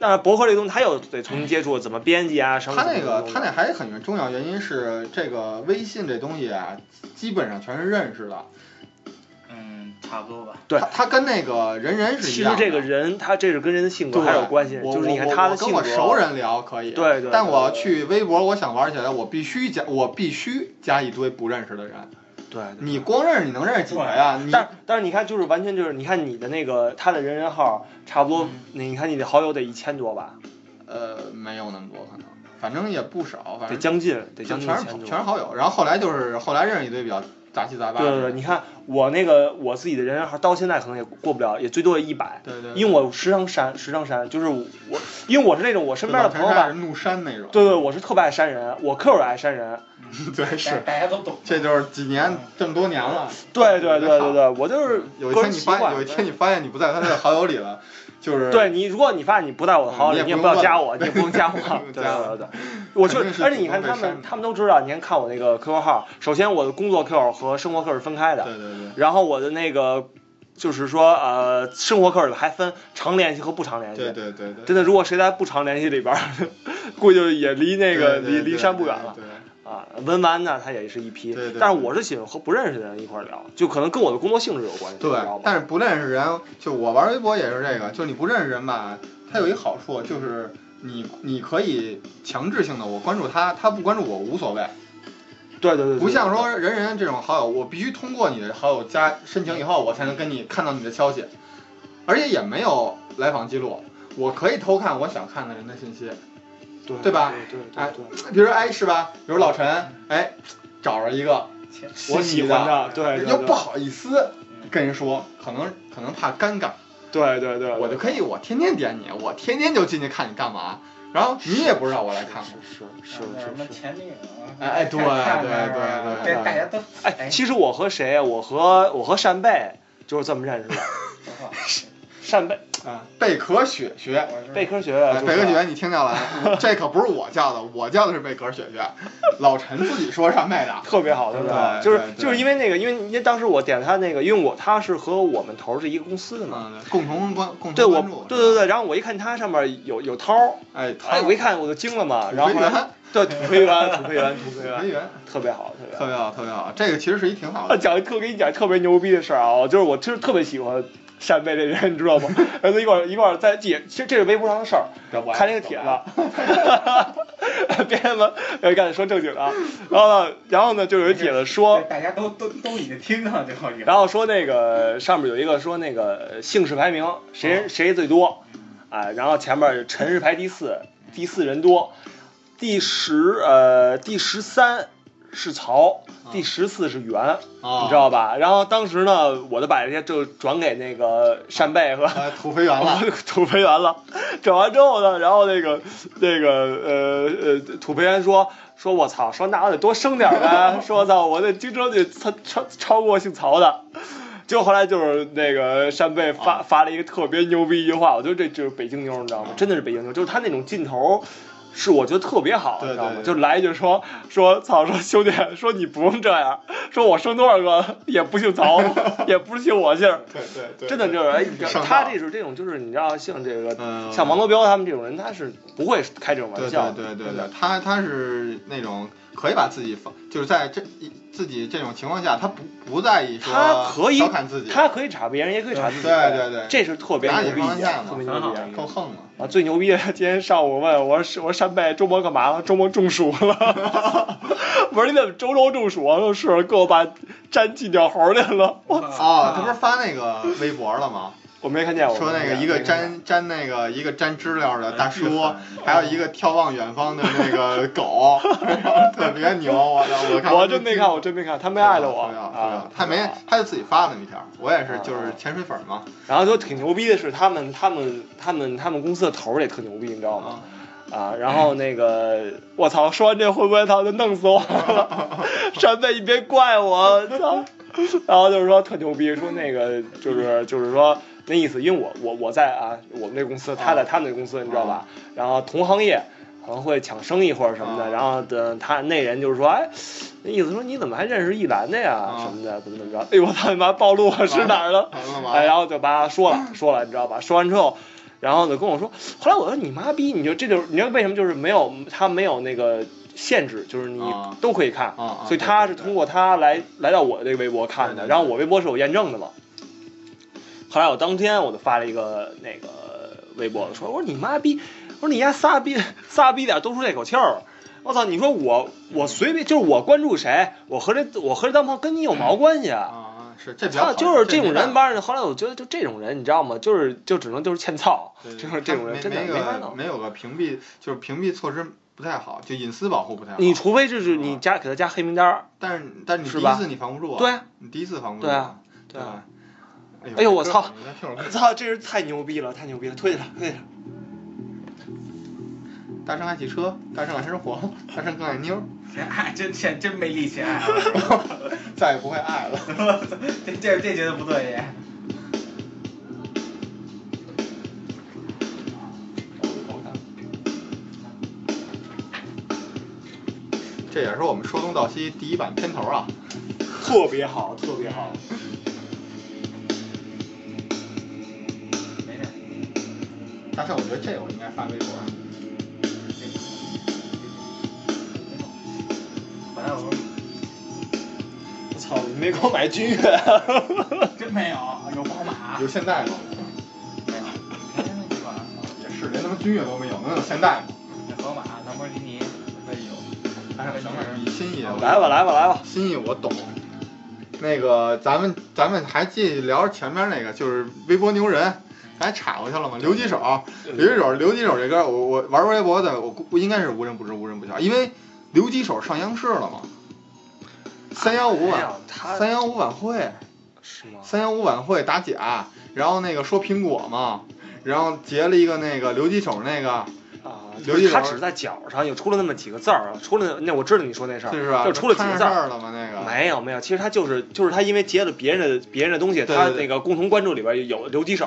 但是博客这东西，他又得重新接触，怎么编辑啊，什么他那个他那还很重要原因是这个微信这东西啊，基本上全是认识的。嗯，差不多吧。对他他跟那个人人是一样。其实这个人，他这是跟人的性格还有关系，就是你看他的性格。我跟我熟人聊可以，对对对但我去微博，我想玩起来，我必须加，我必须加一堆不认识的人。对，对你光认识你能认识几个呀？你但但是你看，就是完全就是你看你的那个他的人人号，差不多，嗯你看你的好友得一千多吧，呃没有那么多可能，反正也不少，反正得将近得将近全是一千多。全是好友。然后后来就是后来认识一堆比较杂七杂八。对对对，你看我那个我自己的人人号到现在可能也过不了，也最多也一百，对对，因为我时常删，时常删，就是我，因为我是那种我身边的朋友吧是，怒删那种。对对，我是特别爱删人，我 Q 也爱删人，对是，大家都懂。这就是几年这么多年了。对对对对对，我就是有一天你发现有一天你发现你不在他的好友里了，就是对你，如果你发现你不在我的好友里，嗯你也不要加我，你也不用加我。对对对，我就而且你看他们，他们都知道，你先看我那个 QQ 号，首先我的工作 Q 和生活 Q 是分开的，对对对。然后我的那个就是说呃生活里还分常联系和不常联系。对对对对，真的，如果谁在不常联系里边儿，估计也离那个离离山不远了对对啊。啊，文玩呢，他也是一批。对对但是我是喜欢和不认识的人一块儿聊，就可能跟我的工作性质有关系，对？但是不认识人，就我玩微博也是这个，就你不认识人吧，它有一好处就是你你可以强制性的我关注他，他不关注我无所谓，对对对，对不像说人人这种好友，我必须通过你的好友加申请以后，我才能跟你看到你的消息，而且也没有来访记录，我可以偷看我想看的人的信息。对对吧对对哎比如说哎是吧？比如老陈，哎，找着一个我喜欢的，对，又不，好意思跟人说，可能可能怕尴尬，对对对，我就可以我天天点你，我天天就进去看你干嘛，然后你也不知道我来看过。是是什么是是。前女友啊，哎哎对看对对对这大家都哎，其实我和谁啊？我和我和扇贝就是这么认识的。扇贝啊，贝壳雪雪，贝壳学哎院，贝壳雪雪，你听见了？这可不是我叫的，我叫的是贝壳雪雪，老陈自己说上麦的。特别好，特别好，对就是对对就是因为那个，因为因为当时我点他那个，因为我他是和我们头儿是一个公司的嘛，嗯，共同关共对我同关注。对对对，然后我一看他上面有有涛儿，哎，哎，我一看我就惊了嘛，然后 对土肥圆，土肥圆，土肥圆，特别好，特别好特。别好，特别好。这个其实是一挺好啊，的。讲一特给你讲特别牛逼的事儿啊，就是我其实特别喜欢扇贝这人，你知道吗？然 后一块儿一块儿在也，其实这是微博上的事儿，看那个帖子，别他妈要赶紧说正经的啊。然后呢，然后呢，就有一帖子说，大家都都都已经听到最后一个，然后说那个上面有一个说那个姓氏排名谁谁最多，哎，然后前面陈是排第四，第四人多，第十呃第十三是曹，第十次是袁，啊，你知道吧？然后当时呢，我就把这些就转给那个扇贝和呃，土肥圆了。土肥圆了。转完之后呢，然后那个那个呃呃土肥圆说说我操，说那我得多生点儿呗，说我操，我得竞争得超超超过姓曹的。结果后来就是那个扇贝发、啊发了一个特别牛逼一句话，我觉得这就是北京妞，你知道吗？真的是北京妞，就是他那种劲头。是我觉得特别好，知道吗？就来一句说说操，说兄弟，说你不用这样，说我生多少个也不姓曹，也不是姓我姓，对对对，真的就是哎，他这是这种就是你知道像这个嗯像王德彪他们这种人，他是不会开这种玩笑的。对对对他他是那种可以把自己放，就是在这一自己这种情况下，他不不在意说他可以调侃自己，他可以查别人，也可以查自己。对对对这是特别拿牛逼特别牛逼很好的。够横嘛。啊，最牛逼的，今天上午问我说：“我说山贝周末干嘛了？周末中暑了。”我说：“你怎么周周中暑啊？”说：“是，给我把粘金鸟猴去了。”我哦，他不是发那个微博了吗？我没看见，我说那个一个粘粘那个一个粘知了的大叔，还有一个眺望远方的那个 狗，特别牛，我操！我看我真没看，我真没看，他没艾特我他没，他就自己发的那条，我也是就是潜水粉嘛，然后就挺牛逼的是，他们他们他们他们公司的头儿也特牛逼，你知道吗？啊，然后那个我操，说完这会不会他就弄死我了？山贝，你别怪我，操！然后就是说特牛逼，说那个就是就是说那意思，因为我我我在啊，我们那公司，他在他们那公司，你知道吧？然后同行业可能会抢生意或者什么的，啊然后等他那人就是说，哎，那意思说你怎么还认识一兰的呀？啊什么的，怎么怎么着？哎呦我操你妈，暴露我是哪儿了吗？哎，然后就把他说了说了，你知道吧？说完之后，然后呢跟我说，后来我说你妈逼，你就这就是你知道为什么就是没有他没有那个限制，就是你啊都可以看，啊啊所以他是通过他来来到我这个微博看的，然后我微博是有验证的嘛。后来我当天我就发了一个那个微博，说我说你妈逼，我说你丫仨逼 仨逼点都出这口气儿。我操！你说我我随便就是我关注谁，我和这我和这当朋友跟你有毛关系啊？啊啊是这比较他好就是这种人，吧？后来我觉得就这种人，你知道吗？就是就只能就是欠操，就是这种人真的没没法弄。没有个屏蔽，就是屏蔽措施不太好，就隐私保护不太好。你除非就是你加给他加黑名单，但是但是你第一次你防不住啊，对啊，你第一次防不住对啊，对吧啊。哎哎呦我操！我 操，这人太牛逼了，太牛逼了，推着他，推着他。大圣爱汽车，大圣爱生活，大圣更爱妞儿，现在爱真现真没力气爱了，再也不会爱了。这这这觉得不对也。这也是我们说东道西第一版片头啊。特别好，特别好。大圣，我觉得这个我应该发微博。本来我操，你没给我买君越，真没有，有宝马，有现代吗？没有，也是，连他妈君越都没有，能有现代吗？那宝马、兰博基尼可以有，哎，行吧，你心意来吧来吧来吧，心意我懂。那个，咱们咱们还继续聊前面那个，就是微博牛人，咱还岔过去了吗？留几手，留几手，留几手这歌，我我玩微博的，我估应该是无人不知无人不晓，因为留几手上央视了嘛。三幺五晚三幺五晚会，是吗？三幺五晚会打假，然后那个说苹果嘛，然后截了一个那个留几手那个，啊，他只是在脚上有出了那么几个字儿，出了那我知道你说那事儿，是吧？就出了几个字儿。了吗？那个没有没有，其实他就是就是他因为截了别人的别人的东西，他那个共同关注里边有留几手，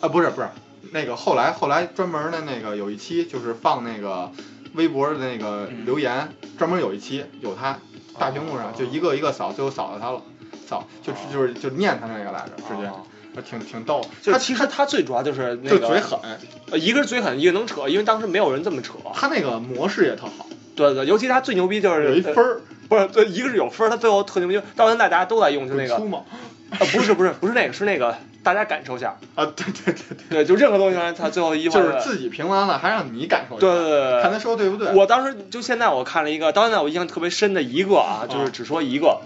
啊，不是不是，那个后来后来专门的那个有一期就是放那个微博的那个嗯留言，专门有一期有他大屏幕上就一个一个扫，最后扫到他了，扫就就是就念他那个来着，直接挺挺逗。就他其实他最主要就是那个就嘴狠，呃一个是嘴狠，一个能扯，因为当时没有人这么扯。他那个模式也特好，对对，尤其他最牛逼就是有一分儿，不是，对，一个是有分儿，他最后特牛逼，到现在大家都在用，就那个，粗嘛啊，不是不是不是那个，是那个大家感受下，啊，对对对对，对，就任何东西他最后一就是自己评完了还让你感受一下，对对对对看他说对不对。我当时就现在我看了一个，到现在我印象特别深的一个啊，就是啊只说一个，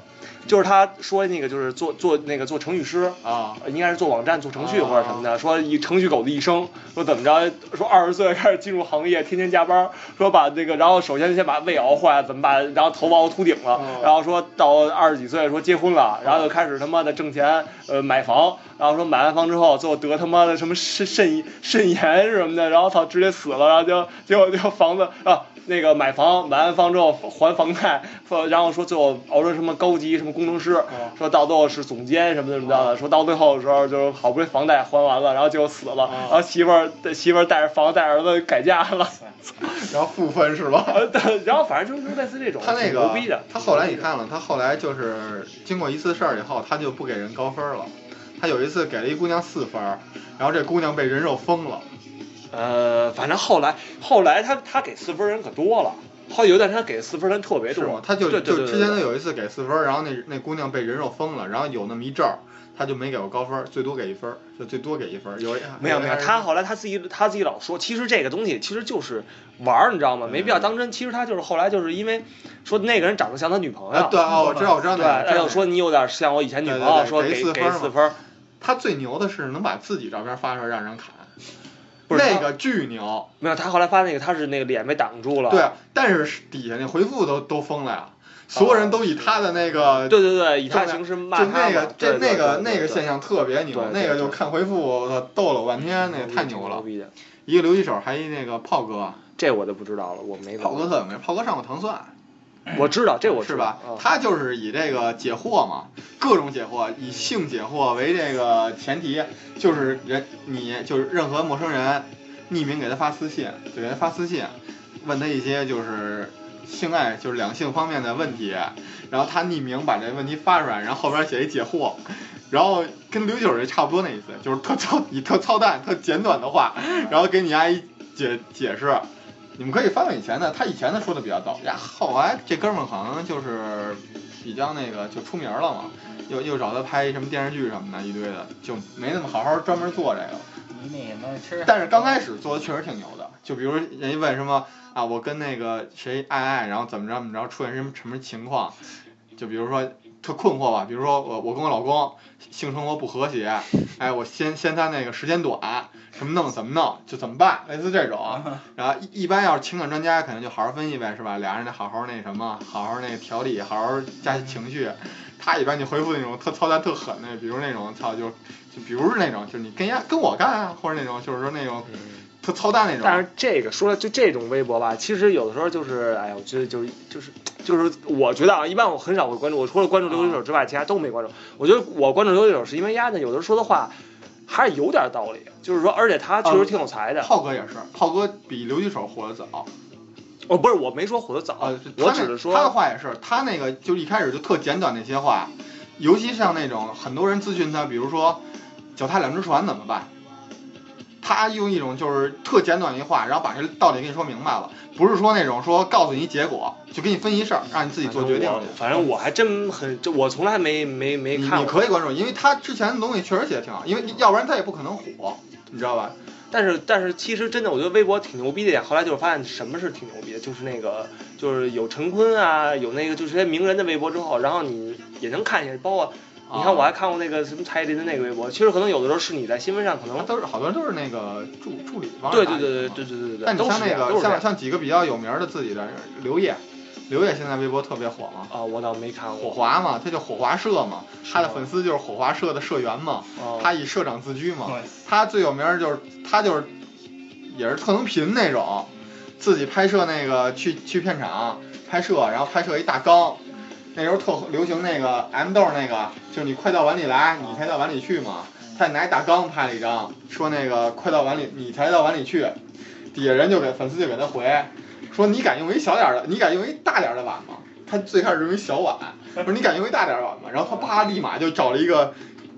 就是他说那个就是做做那个做程序师。啊，应该是做网站、做程序啊或者什么的。说一程序狗的一生，说怎么着？说二十岁开始进入行业，天天加班。说把那个，然后首先先把胃熬坏了，怎么把然后头发熬秃顶了哦，然后说到二十几岁说结婚了，然后就开始他妈的挣钱，呃买房，然后说买完房之后最后得他妈的什么肾肾肾炎什么的，然后操直接死了，然后就结果就房子啊。那个买房，买完房之后还房贷，然后说最后熬成什么高级什么工程师，说到最后是总监什么的什么的，说到最后的时候就是好不容易房贷还完了，然后结果死了，然后媳妇儿媳妇儿带着房带儿子改嫁了，然后负分是吧？然后反正就是类似这种，他那个牛个逼的，他后来你看了，他后来就是经过一次事儿以后，他就不给人高分了。他有一次给了一姑娘四分，然后这姑娘被人肉封了。呃，反正后来后来他他给四分人可多了，后来有一段他给四分他特别多是吗？，他就就之前他有一次给四分儿，然后那那姑娘被人肉封了，然后有那么一阵儿，他就没给过高分儿，最多给一分儿，就最多给一分儿。有一没有没有，他后来他自己他自己老说，其实这个东西其实就是玩儿，你知道吗？没必要当真。其实他就是后来就是因为说那个人长得像他女朋友，啊，对啊，我知道我知道对，那个，他就说你有点像我以前女朋友，说给给给四分儿，他最牛的是能把自己照片发出来让人砍，不是那个巨牛。没有他后来发那个他是那个脸被挡住了，对，啊，但是底下那回复都都封了呀，所有人都以他的那个对对对，以他的形式骂他那个这那个那个现象特别牛那个就看回复，我操，逗了我半天，那个太牛了。一个留一手，还一那个炮哥，这我就不知道了，我没炮哥特有名，炮哥上过糖蒜，我知道这我是吧知道啊？他就是以这个解惑嘛，各种解惑，以性解惑为这个前提，就是人你就是任何陌生人匿名给他发私信，就给他发私信，问他一些就是性爱就是两性方面的问题，然后他匿名把这问题发出来，然后后边写一解惑，然后跟刘九这差不多那意思，就是特操以特操蛋、特简短的话，然后给你阿姨解解释。你们可以翻翻以前的，他以前的说的比较逗呀，后来这哥们儿好像就是比较那个就出名了嘛，又又找他拍什么电视剧什么的，一堆的，就没那么好好专门做这个。你那什么，其实但是刚开始做的确实挺牛的，就比如人家问什么啊，我跟那个谁爱爱，然后怎么着怎么着，出现什么什么情况，就比如说特困惑吧，比如说我我跟我老公性生活不和谐，哎，我嫌嫌他那个时间短，什么弄怎么弄，就怎么办，类似这种。然后一一般要是情感专家，可能就好好分析呗，是吧？俩人得好好那什么，好好那个调理，好好加情绪。他一般就回复那种特操蛋特狠的，比如那种操就就比如是那种就是你跟人家跟我干啊，或者那种就是说那种特操蛋那种。但是这个说了，就这种微博吧，其实有的时候就是，哎呀，我觉得就是就是就是，我觉得啊，一般我很少会关注，我除了关注刘一手之外，其他都没关注。我觉得我关注刘一手是因为丫呢，有的时候说的话还是有点道理，就是说，而且他确实挺有才的。炮哥也是，炮哥比刘几手火的早。哦，不是，我没说火的早，他那只是说他的话也是，他那个就一开始就特简短那些话，尤其像那种很多人咨询他，比如说脚踏两只船怎么办，他用一种就是特简短一话，然后把这道理给你说明白了，不是说那种说告诉你结果，就给你分析事儿，让你自己做决定去。反正我还真很，就我从来没没没看过。你可以关注，因为他之前的东西确实写的挺好，因为要不然他也不可能火，你知道吧？但是但是其实真的，我觉得微博挺牛逼的点，后来就是发现什么是挺牛逼的，就是那个就是有陈坤啊，有那个就是些名人的微博之后，然后你也能看见，包括你看我还看过那个什么蔡依林的那个微博，其实可能有的时候是你在新闻上可能。都是好多人都是那个助助理帮对对对对对对对但你像那个像像几个比较有名的自己的刘烨，刘烨现在微博特别火嘛，啊，我倒没看过火过。华嘛，他叫火华社嘛，他的粉丝就是火华社的社员嘛，哦他以社长自居嘛，他最有名儿就是他就是也是特能贫那种，自己拍摄那个去去片场拍摄，然后拍摄一大缸，那时候特流行那个 M 豆那个，就是你快到碗里来，你才到碗里去嘛，他拿一大缸拍了一张，说那个快到碗里，你才到碗里去，底下人就给粉丝就给他回，说你敢用一小点儿的，你敢用一大点儿的碗吗？他最开始用一小碗，说你敢用一大点碗吗？然后他啪立马就找了一个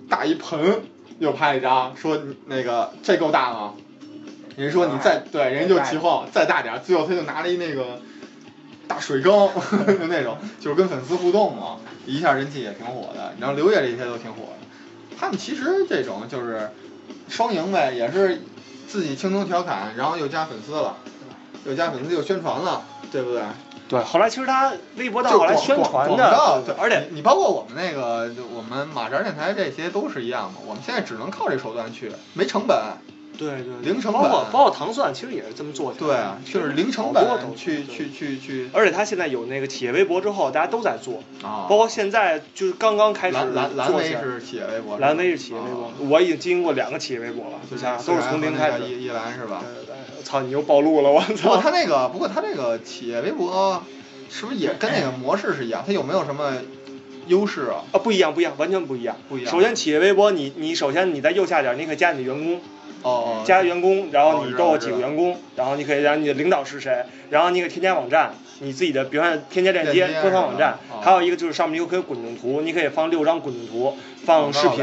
大一盆，又拍了一张，说那个这够大吗？人说你再对，人家就起哄再大点儿，最后他就拿了一那个大水缸 就那种，就是跟粉丝互动嘛，一下人气也挺火的。然后刘烨这些都挺火的，他们其实这种就是双赢呗，也是自己轻松调侃，然后又加粉丝了，又加粉丝又宣传了，对不对？对，后来其实他微博到就后来宣传的告，对，而且你你包括我们那个，我们马扎电台这些都是一样的，我们现在只能靠这手段去，没成本。对对，零成包括本包括糖蒜，其实也是这么做起来的。对啊，就是零成本去对去去去而且他现在有那个企业微博之后，大家都在做，啊。包括现在就是刚刚开始蓝蓝蓝做起来。威是企业微博，蓝威是企业微博啊，我已经经营过两个企业微博了，就你想想都是从零开始。一一兰是吧？对对对操，你又暴露了，我不过操！他那个，不过他这个企业微博是不是也跟那个模式是一样？它有没有什么优势啊？啊，不一样，不一样，完全不一样。不一样首先，企业微博，你你首先你在右下角，你可以加你的员工，加员工，然后哦你都有几个员工，然后你可以让你的领导是谁，然后你可以添加网站，你自己的，比如说添加链接官方网站还有一个就是上面有可以滚动图，你可以放六张滚动图，放视频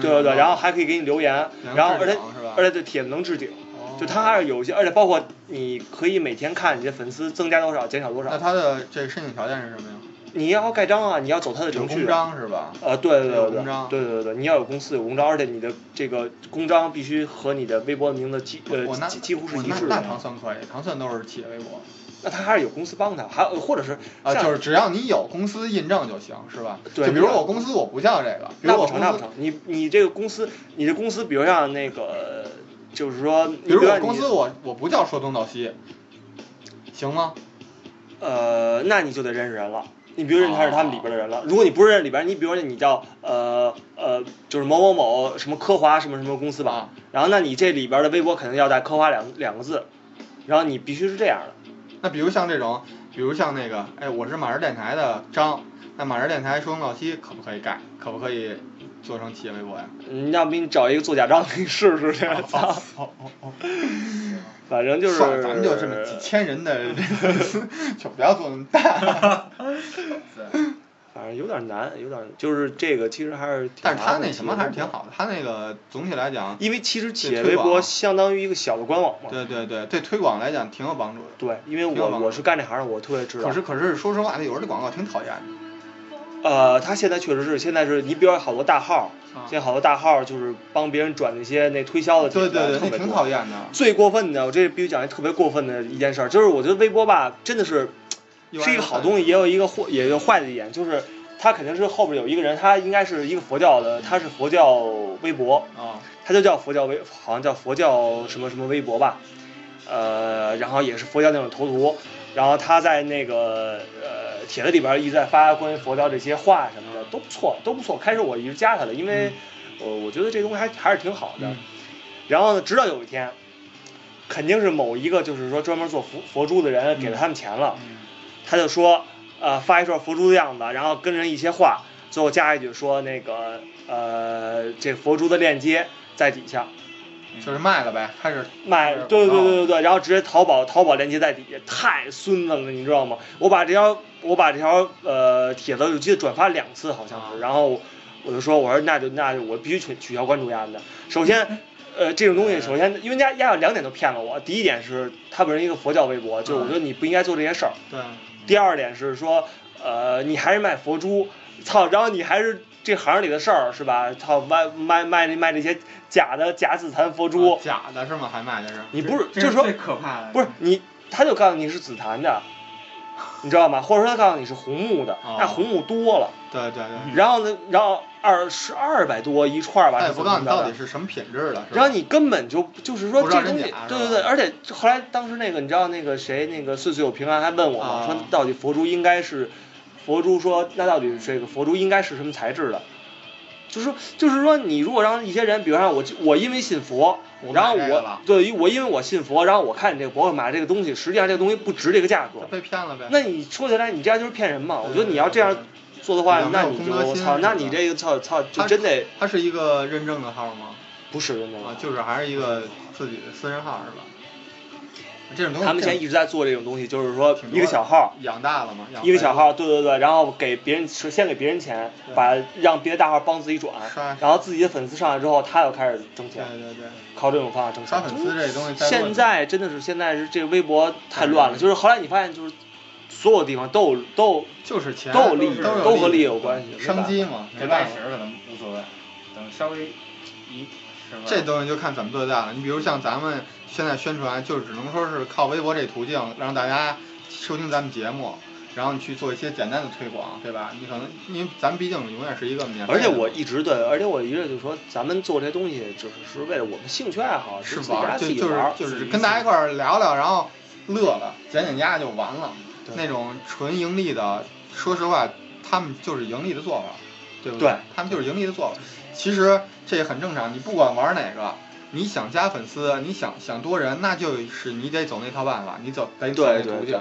对对对，然后还可以给你留言，然后而且而且这帖子能置顶，哦。就它还是有一些，而且包括你可以每天看你的粉丝增加多少，减少多少，那它的这个申请条件是什么呀？你要盖章啊，你要走他的有程序公。章是吧？呃，对对对对有公章对对对对，你要有公司有公章，而且你的这个公章必须和你的微博的名字几呃几几乎是一致的。糖蒜可以，糖蒜都是企业微博那他还是有公司帮他，还有或者是啊，就是只要你有公司印证就行，是吧？对就比如我公司我不叫这个，比那不成如我公司，那不成，你你这个公司你的公司，比如像那个就是说，比如我公司我我不叫说东道西，行吗？呃，那你就得认识人了。你比如认他是他们里边的人了，如果你不认识里边，你比如说你叫呃呃，就是某某某什么科华什么什么公司吧，啊然后那你这里边的微博肯定要带科华两两个字，然后你必须是这样的。那比如像这种，比如像那个，哎，我是马氏电台的张，那马氏电台说东道西可不可以盖？可不可以做成企业微博呀？你，要不你找一个做假账的你试试去，操！哦哦哦，反正就是，咱们就这么几千人的这 个，就不要做那么大。有点难，有点就是这个其实还是挺但是他那什么还是挺好的，他那个总体来讲，因为其实企业微博相当于一个小的官网嘛。对对对，对推广来讲挺有帮助的。对，因为我我是干这行的，我特别知道。可是可是说实话，那有时候这广告挺讨厌的。呃，他现在确实是，现在是你比如说好多大号，啊现在好多大号就是帮别人转那些那推销的，对对对，挺讨。厌的。最过分的，我这必须讲一特别过分的一件事儿，就是我觉得微博吧，真的是是一个好东西，也有一个坏，也有坏的一点，就是它肯定是后边有一个人，他应该是一个佛教的，他是佛教微博，啊，他就叫佛教微，好像叫佛教什么什么微博吧，呃，然后也是佛教那种头图，然后他在那个呃帖子里边一直在发关于佛教这些话什么的，都不错，都不错。开始我一直加他的，因为我、我觉得这东西还还是挺好的。嗯。然后呢，直到有一天，肯定是某一个就是说专门做佛佛珠的人给了他们钱了，嗯。他就说呃发一串佛珠的样子，然后跟人一些话，最后加一句说那个呃这佛珠的链接在底下。就是卖了呗，开始卖，对对对哦对对对，然后直接淘宝淘宝链接在底下，太孙子了，你知道吗？我把这条我把这条呃帖子，我记得转发两次好像是，然后我就说我说那就那就我必须取取消关注丫的。首先，呃，这种东西首先，因为人家人家有两点都骗了我。第一点是他本人一个佛教微博，就是我觉得你不应该做这些事儿。对，第二点是说，呃，你还是卖佛珠，操，然后你还是这行里的事儿是吧？操，卖卖卖卖这些假的假紫檀佛珠，啊假的是吗？还卖的是？你不是就是说最可怕的，不是你，他就告诉你是紫檀的，你知道吗？或者说他告诉你是红木的，哦那红木多了，对对对，然后呢，然后二十二百多一串儿吧，不告诉你怎么着到底是什么品质的，然后你根本就就是说这东西，对对对，而且后来当时那个你知道那个谁那个岁岁有平安还问我嘛，啊说到底佛珠应该是佛珠说那到底这个佛珠应该是什么材质的？就是说就是说你如果让一些人，比如说我我因为信佛，然后我对我因为我信佛，然后我看你这个博客买这个东西，实际上这个东西不值这个价格，被骗了呗。那你说起来你这样就是骗人嘛？我觉得你要这样做的话那你公德心就操，那你这个操操就真得它是一个认证的号吗？不是人的啊，就是还是一个自己的私人号是吧？这种东西他们现在一直在做这种东西，就是说一个小号，养大了嘛，养一个小号，对对对，然后给别人是先给别人钱，把让别的大号帮自己转，然后自己的粉丝上来之后，他又开始挣钱，对对，靠这种方法挣钱。刷粉丝这东西现在真的是现在是这个微博太乱了，就是后来你发现就是所有地方都有都有就是钱都有利益都有都和利益益有关系商机嘛，没办法。可能无所谓，等稍微一？这东西就看怎么做大了。你比如像咱们现在宣传，就只能说是靠微博这途径让大家收听咱们节目，然后你去做一些简单的推广，对吧？你可能因为咱们毕竟永远是一个免费，而且我一直对，而且我一直就说，咱们做这东西只是是为了我们兴趣爱好，是玩儿，就就是就是跟大家一块儿聊聊，然后乐了，减减压就完了。对那种纯盈利的，说实话，他们就是盈利的做法，对不对他们就是盈利的做法。其实这也很正常，你不管玩哪个，你想加粉丝，你想想多人，那就是你得走那套办法，你走得走那途径。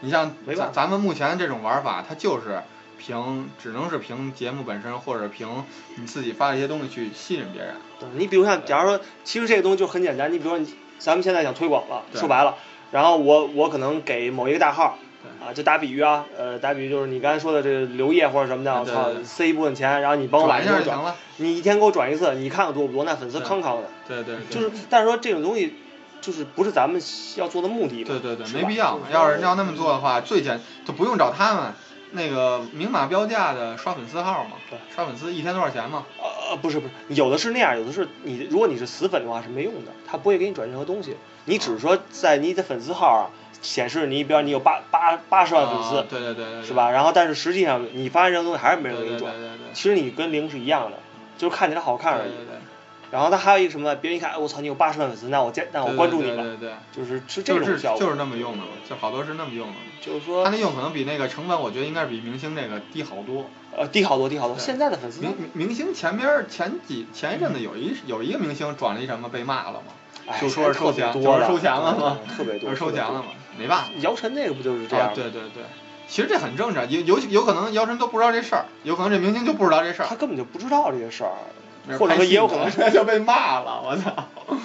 你像咱咱们目前这种玩法，它就是凭只能是凭节目本身，或者凭你自己发的一些东西去吸引别人。对你比如像，假如说，其实这个东西就很简单。你比如说你，咱们现在想推广了，说白了，然后我我可能给某一个大号，对啊，就打比喻啊，呃，打比喻就是你刚才说的这个刘烨或者什么的，我操塞一部分钱，然后你帮我把转一下就行了。你一天给我转一次，你看看多不多？那粉丝对康康的，对对 对。就是，但是说这种东西，就是不是咱们要做的目的？对对对，没必要。要是要那么做的话，最简就不用找他们那个明码标价的刷粉丝号嘛。对，刷粉丝一天多少钱嘛？呃，不是不是，有的是那样，有的是你，如果你是死粉的话是没用的，他不会给你转任何东西，你只是说在你的粉丝号啊显示你，比方你有八八八十万粉丝，啊对对对对，是吧？然后但是实际上你发现这个东西还是没？人给你转其实你跟零是一样的，就是看起来好看而已。然后他还有一个什么，别人一看，哎我操，你有八十万粉丝，那我加，那我关注你吧，对对对，就是是这就是种效果。就是那么用的嘛，就好多是那么用的嘛。就是说他，那用可能比那个成本，我觉得应该是比明星那个低好多。呃，低好多，低好多。现在的粉丝，明明明星前边儿前几前一阵子有一有一个明星转了一什么被骂了嘛，哎就说是收钱，就是收钱了嘛，特别多，就是收钱了嘛。没办法。姚晨那个不就是这样？对对对，其实这很正常，有有有可能姚晨都不知道这事儿，有可能这明星就不知道这事儿他，根本就不知道这些事儿，或者说也有可能 就被骂了，我操！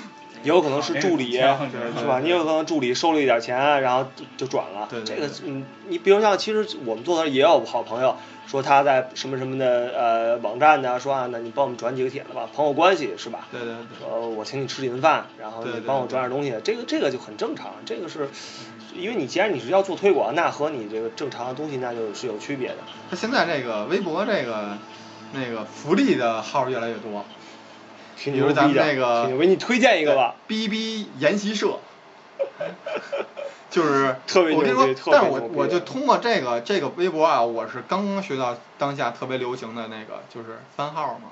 也有可能是助理，是吧？你有可能助理收了一点钱，然后就就转了。对对这个嗯，你比如像，其实我们做的也有好朋友说他在什么什么的呃网站呢，说啊，那你帮我们转几个帖子吧，朋友关系是吧？对对对，说我请你吃几顿饭，然后你帮我转点东西，这个这个就很正常，这个是。因为你既然你是要做推广，那和你这个正常的东西那就是有区别的。他现在这个微博这个那个福利的号越来越多，挺比如咱们那个挺牛逼，你推荐一个吧。哔哔研习社，就是特别我跟你说牛逼，但是我我就通过这个这个微博啊，我是刚刚学到当下特别流行的那个就是番号嘛，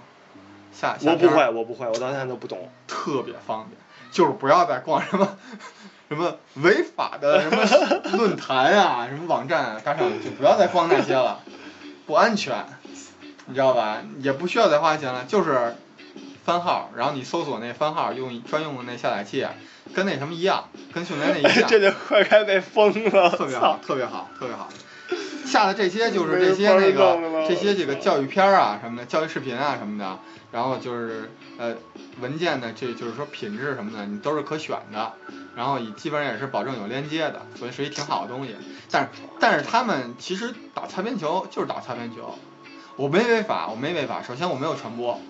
下下片儿我不会，我不会，我到现在都不懂。特别方便，就是不要再逛什么 什么违法的什么 论坛啊，什么网站啊，打赏就不要再逛那些了，不安全，你知道吧？也不需要再花钱了，就是番号，然后你搜索那番号，用专用的那下载器，啊跟那什么一样，跟迅雷那一样，这就快该被封了，特别好，特别好，特别好。下的这些就是这些那个这些这个教育片儿啊什么的，教育视频啊什么的，然后就是呃文件呢，这就是说品质什么的，你都是可选的，然后也基本上也是保证有连接的，所以是一挺好的东西。但是但是他们其实打擦边球就是打擦边球，我没违法，我没违法。首先我没有传播，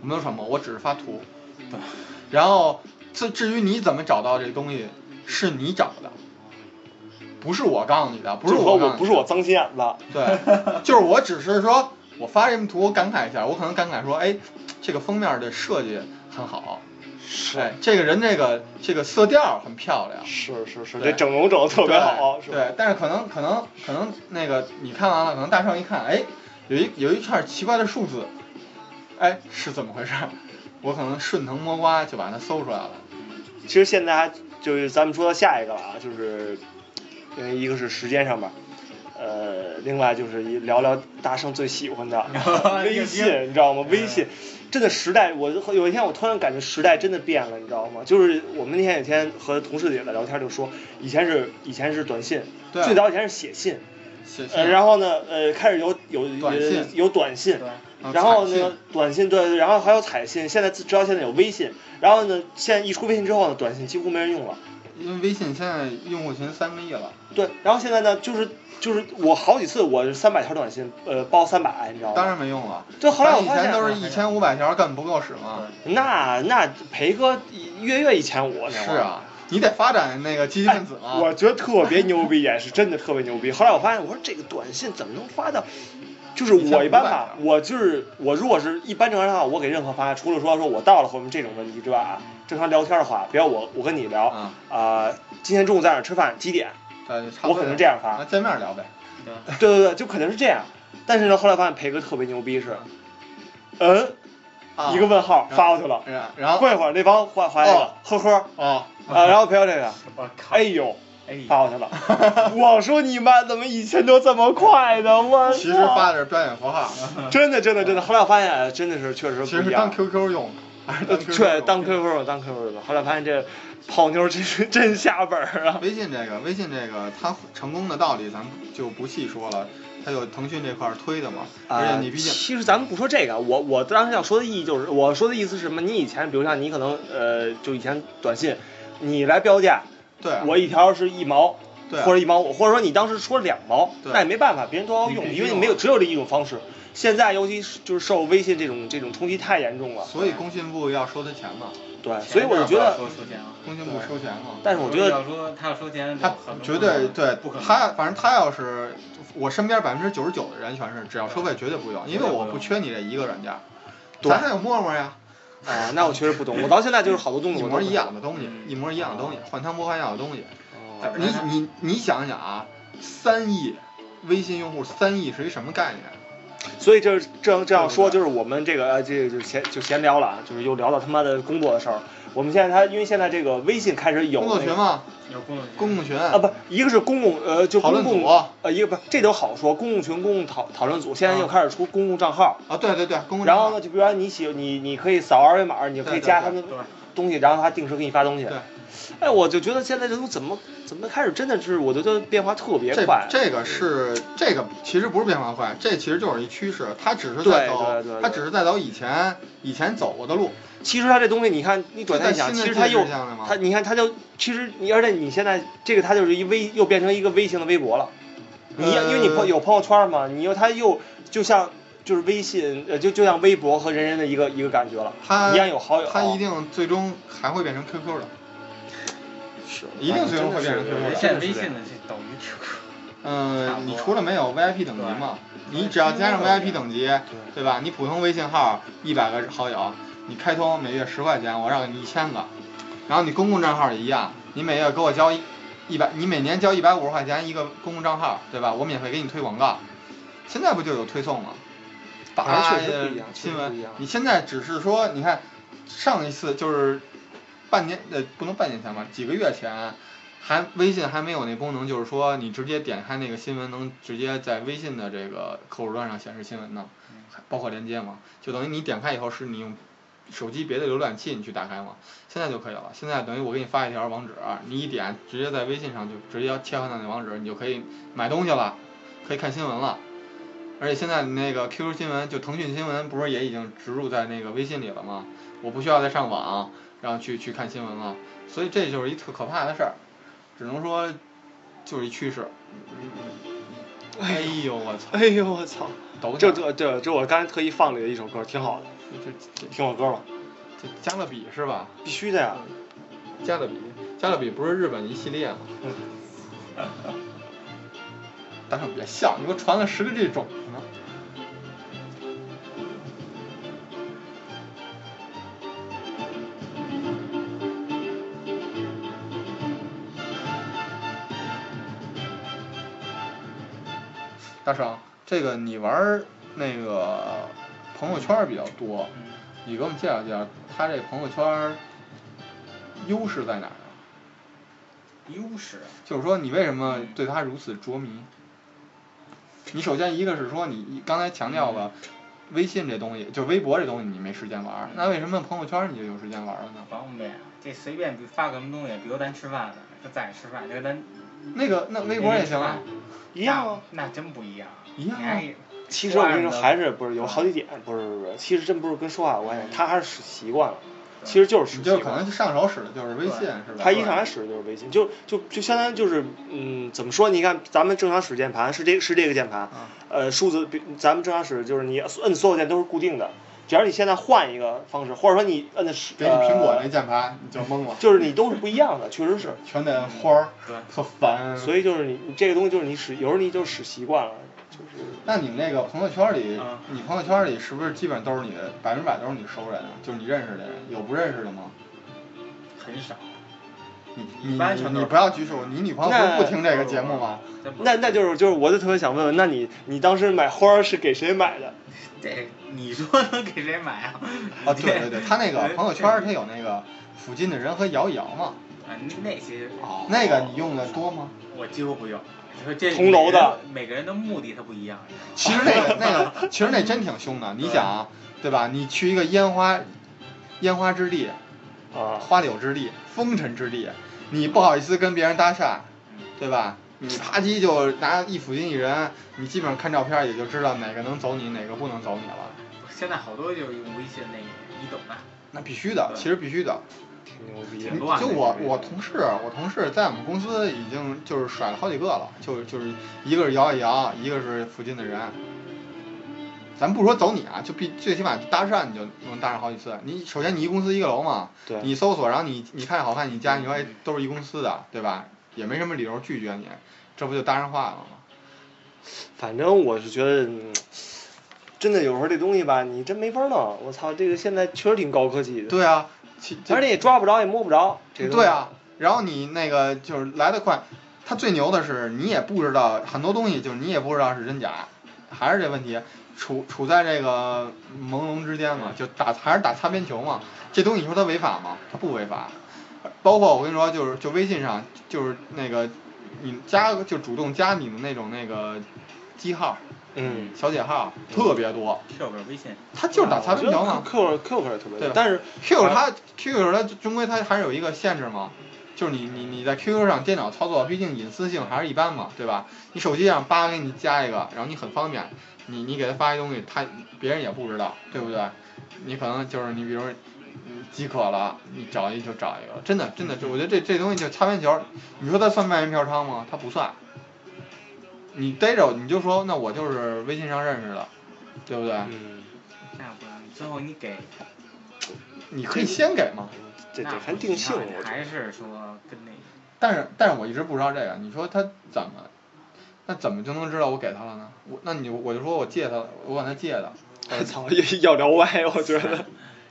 我没有传播，我只是发图。对 然后至至于你怎么找到这东西，是你找的，不是我告诉你的，不是我我不是我脏心眼子，对，就是我只是说我发这幅图，我感慨一下，我可能感慨说，哎，这个封面的设计很好，哎，这个人这个这个色调很漂亮，是是是，对。这整容整的特别好，是？对，但是可能可能可能那个你看完了，可能大圣一看，哎，有一有一串奇怪的数字，哎，是怎么回事？我可能顺藤摸瓜就把它搜出来了。其实现在还就是咱们说到下一个了啊，就是因为一个是时间上面，呃，另外就是一聊聊大圣最喜欢的 微信，你知道吗？微信真的时代，我有一天我突然感觉时代真的变了，你知道吗？就是我们那天有天和同事也在聊天，就说以前是以前是短信，最早以前是，写信，呃，然后呢，呃，开始有有有短信，然后彩信呢，短信对，然后还有彩信，现在直到现在有微信，然后呢，现在一出微信之后呢，短信几乎没人用了。因为微信现在用户群三个亿了，对，然后现在呢，就是就是我好几次我三百条短信，呃，包三百，你知道吗？当然没用了。就后来我发现，前都是一千五百条，根本不够使嘛。那那培哥月月一千五，是啊，你得发展那个积极分子嘛。我觉得特别牛逼，也是真的特别牛逼。后来我发现，我说这个短信怎么能发到？就是我一般吧，我就是我如果是一般正常的话，我给任何发，除了说说我到了后面这种问题之外啊，正常聊天的话，比如我我跟你聊啊、啊，今天中午在哪吃饭，几点？对，差不多我可能这样发那见面聊呗。对对对，就可能是这样。但是呢，后来发现培哥特别牛逼是，嗯，啊一个问号发过去了，然然后。过一会儿那帮回回来一个哦。呵呵。哦，啊，然后培哥这个，哎呦。哎，发过去了，我说你妈怎么以前都这么快呢？我其实发的是标点符号，真的真的真的，后来我发现真的是确实其实当不一样。QQ 用，还是呃当 QQ 对，用当 QQ 用当 QQ 用。的。后来发现这泡妞真是 真下本儿啊！微信这个，微信这个，它成功的道理咱们就不细说了，它有腾讯这块儿推的嘛，而且你毕竟啊其实咱们不说这个，我我当时要说的意义就是，我说的意思是什么？你以前，比如像你可能呃，就以前短信，你来标价，对啊我一条是一毛，对啊或者一毛五，或者说你当时说两毛，那也没办法，别人都要用，因为你没有只有这一种方式。现在尤其是就是受微信这种这种冲击太严重了，所以工信部要收他钱嘛，对，所以我就觉得收钱啊，工信部收钱嘛。但是我觉得要说他要收钱，他绝对对不可能，他反正他要是我身边百分之九十九的人全是只要收费绝对不用，因为我不缺你这一个软件，咱还有陌陌呀，啊，那我确实不懂，我到现在就是好多东西一模一样的东西，嗯一模一样的东西，换汤不换药的东西。哦你你你想想啊，三亿微信用户三亿是一什么概念？所以这这这样说，就是我们这个呃这个就闲就闲聊了啊，就是又聊到他妈的工作的事儿。我们现在他因为现在这个微信开始有工作那个群嘛，有工作群。公共群。啊不，一个是公共呃就讨论公共组呃一个不这都好说，公共群、公共讨讨论组，现在又开始出公共账号。啊，对对对，公共然后呢，就比如说你喜你你可以扫二维码，你就可以对对对。加他们对东西，然后他定时给你发东西对。哎，我就觉得现在这都怎么怎么开始真的是，我觉得变化特别快。这个是这个其实不是变化快，这其实就是一趋势，它只是在走对对对，它只是在走以前以前走过的路。其实它这东西，你看你转念想，这在新的其实它又它，你看它就其实你而且你现在这个它就是一微又变成一个微型的微博了。你因为你朋呃有朋友圈嘛，你又它又就像就是微信呃就就像微博和人人的一个一个感觉了，它一样有好友。它一定最终还会变成 QQ 的。是一定最终会变成 QQ 的现在微信的这等于 QQ，嗯你除了没有 VIP 等级嘛，你只要加上 VIP 等级，对吧？你普通微信号一百个好友，你开通每月十块钱，我让你一千个，然后你公共账号也一样，你每月给我交一一百，你每年交一百五十块钱一个公共账号，对吧？我免费给你推广告，现在不就有推送吗？反正发确实不一样新闻你现在只是说，你看上一次就是半年呃不能半年前吧，几个月前。还微信还没有那功能，就是说你直接点开那个新闻，能直接在微信的这个客户端上显示新闻呢，包括连接嘛，就等于你点开以后是你用手机别的浏览器你去打开嘛，现在就可以了。现在等于我给你发一条网址，你一点直接在微信上就直接切换到那网址，你就可以买东西了，可以看新闻了。而且现在那个 QQ 新闻，就腾讯新闻不是也已经植入在那个微信里了吗？我不需要再上网，然后去去看新闻了，所以这就是一特可怕的事儿。只能说，就是一趋势。哎呦我操！哎呦我操！抖这这这这我刚才特意放了一首歌，挺好的，听我歌吧。就加勒比是吧？必须的呀。加勒比，加勒比不是日本一系列吗？大圣别笑，你给我传了十个这种呢。大圣，这个你玩那个朋友圈比较多，嗯你给我们介绍介绍，他这朋友圈优势在哪儿啊？优势，就是说你为什么对他如此着迷？你首先一个是说你你刚才强调了微信这东西，就微博这东西你没时间玩儿，那为什么朋友圈儿你就有时间玩儿了呢？方便，这随便比发个什么东西，比如咱吃饭了，说在吃饭，就跟咱那个那微博也行啊，一样啊。那那真不一样，一样啊其实我跟你说，还是不是有好几点，不是不是不是，其实真不是跟说话有关系，他还是使习惯了，其实就是使就可能。上手使的就是微信是吧？他一上来使的就是微信，就就就相当于就是，嗯，怎么说？你看咱们正常使键盘是这个是这个键盘，啊呃，数字，比咱们正常使就是你摁所有键都是固定的，只要你现在换一个方式，或者说你摁的是给你苹果那呃键盘你就懵了，就是你都是不一样的，确实是。全得花儿，对特烦。所以就是你你这个东西就是你使，有时候你就使习惯了，就是那你们那个朋友圈里啊，你朋友圈里是不是基本都是你的百分之百都是你熟人啊？就是你认识的人，有不认识的吗？很少，你你你你不要举手，你女朋友不是不听这个节目吗？那那就是就是我就特别想问问，那你你当时买花是给谁买的？对你说能给谁买啊？啊，对对对，他那个朋友圈他有那个附近的人和摇一摇嘛，啊，那些哦那个你用的多吗？我几乎不用。说这同楼的每个人，每个人的目的他不一样。其实那个那个，其实那真挺凶的。你想啊，对吧？你去一个烟花烟花之地，啊，花柳之地，风尘之地，你不好意思跟别人搭讪，对吧？你啪叽就拿一附近一人，你基本上看照片也就知道哪个能走你，哪个不能走你了。现在好多就是用微信那个，你懂的。那必须的，其实必须的。挺牛逼就我我同事，我同事在我们公司已经就是甩了好几个了，就就是一个是摇一摇，一个是附近的人。咱不说走你啊，就必最起码搭讪你就能搭上好几次。你首先你一公司一个楼嘛，对你搜索，然后你你看着好看，你加，你说哎都是一公司的，对吧？也没什么理由拒绝你，这不就搭上话了吗？反正我是觉得，嗯真的有时候这东西吧，你真没法弄。我操，这个现在确实挺高科技的，对啊，其而且也抓不着，也摸不着。对啊，，然后你那个就是来得快，它最牛的是你也不知道很多东西，就是你也不知道是真假，还是这问题，处处在这个朦胧之间嘛，就打还是打擦边球嘛。这东西你说它违法吗？它不违法。包括我跟你说，就是就微信上，就是那个你加就主动加你的那种那个机号、嗯，小姐号特别多，Q Q 微信，他就是打擦边球嘛。Q Q 也特别对多，但是 Q 它 Q 它终归它还是有一个限制嘛，就是你你你在 QQ 上电脑操作，毕竟隐私性还是一般嘛，对吧？你手机上叭给你加一个，然后你很方便，你你给他发一东西，他别人也不知道，对不对？你可能就是你比如嗯饥渴了，你找一就找一个，真的真的，就我觉得这这东西就擦边球，你说它算卖淫嫖娼吗？它不算。你逮着你就说那我就是微信上认识的，对不对？嗯，那不然最后你给，你可以先给嘛。那这得看定性，我。还是说跟那个。但是但是我一直不知道这个，你说他怎么，那怎么就能知道我给他了呢？我那你我就说我借他，我管他借的，操，要聊歪，我觉得。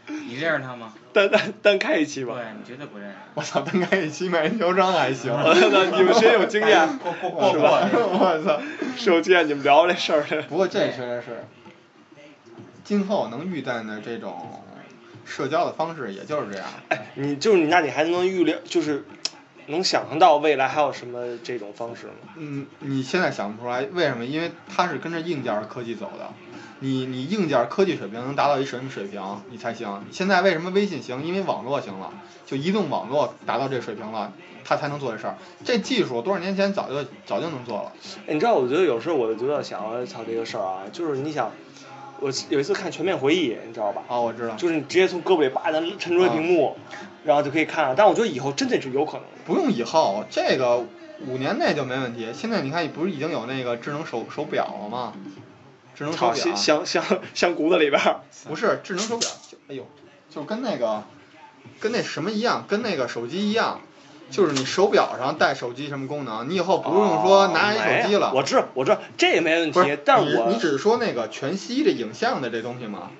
你认识他吗？单单单开一期吧。对，你绝对不认识。我操，单开一期卖人嚣张还行，那你们谁有经验？过过过过我操！是有经验，你们聊这事儿的。不过这确实是，今后能遇见的这种社交的方式，也就是这样。哎，你就是你，那你还能预料，就是能想象到未来还有什么这种方式吗？嗯，你现在想不出来，为什么？因为它是跟着硬件科技走的。你你硬件科技水平能达到一什么水平，你才行。现在为什么微信行？因为网络行了，就移动网络达到这水平了，它才能做这事儿。这技术多少年前早就早就能做了。哎你知道，我觉得有时候我就觉得想，操这个事儿啊，就是你想，我有一次看《全面回忆》，你知道吧？哦，我知道，就是你直接从胳膊里扒的沉出来屏幕，然后就可以看了。但我觉得以后真的是有可能。不用以后这个五年内就没问题。现在你看，不是已经有那个智能手手表了吗？智能手，表镶镶镶镶骨子里边儿。不是智能手表，就哎呦，就跟那个跟那什么一样，跟那个手机一样，就是你手表上带手机什么功能，你以后不用说拿人手机了。哦我知道，我知道这也没问题，，但我你只是说那个全息这影像的这东西吗？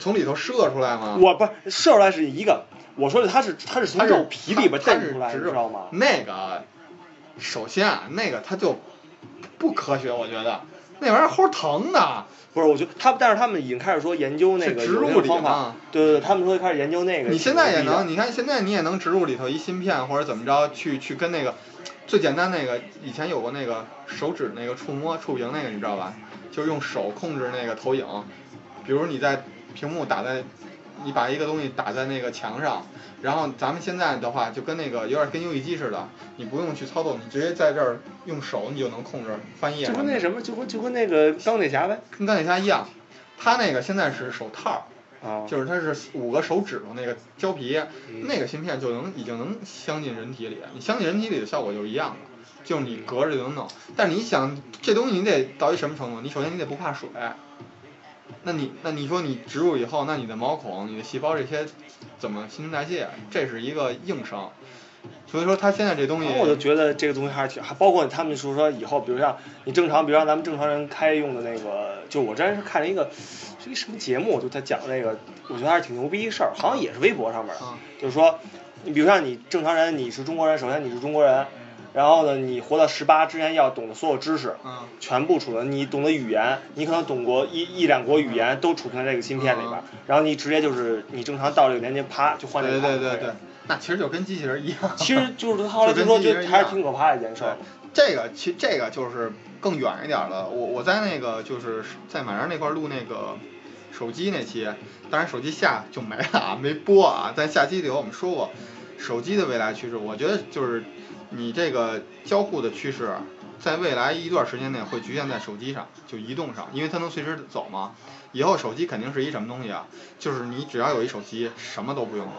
从里头射出来吗？我不是射出来是一个，我说的它是它是从肉皮里边它蹬出来，知道吗？那个，首先啊，那个它就不科学，我觉得那玩意儿齁疼的。不是，我觉得他，但是他们已经开始说研究那个植入方法，对对对，他们说开始研究那个。你现在也能，你看现在你也能植入里头一芯片或者怎么着，去去跟那个最简单那个以前有过那个手指那个触摸触屏那个你知道吧？就是用手控制那个投影，比如你在屏幕打在，你把一个东西打在那个墙上，然后咱们现在的话就跟那个有点跟游戏机似的，你不用去操作，你直接在这儿用手你就能控制翻页就。跟那什么，就跟就跟那个钢铁侠呗。跟钢铁侠一样，它那个现在是手套，啊，就是它是五个手指头那个胶皮，嗯那个芯片就能已经能镶进人体里，你镶进人体里的效果就是一样的，就是你隔着就能弄。但是你想这东西你得到一什么程度？你首先你得不怕水，那你那你说你植入以后，那你的毛孔、你的细胞这些怎么新陈代谢？这是一个硬伤。所以说他现在这东西我就觉得这个东西还是挺，还包括他们说说以后，比如像你正常，比如让咱们正常人开用的那个，就我之前是看了一个是一什么节目，就他讲那个，我觉得还是挺牛逼一事儿，好像也是微博上面就是说，你比如像你正常人，你是中国人，首先你是中国人，然后呢，你活到十八之前要懂的所有知识，嗯全部储存，你懂的语言，你可能懂过一一两国语言都储存在这个芯片里边儿，然后你直接就是你正常到这个年纪，啪就换这对个卡就可以对对对，那其实就跟机器人一样。其实就是后来就说，就还是挺可怕的一件事儿。这个其这个就是更远一点儿了。我我在那个就是在马上那块儿录那个手机那期，当然手机下就没了啊，没播啊。在下期里头我们说过，手机的未来趋势，我觉得就是你这个交互的趋势，在未来一段时间内会局限在手机上，就移动上，因为它能随时走嘛。以后手机肯定是一什么东西啊？就是你只要有一手机，什么都不用了，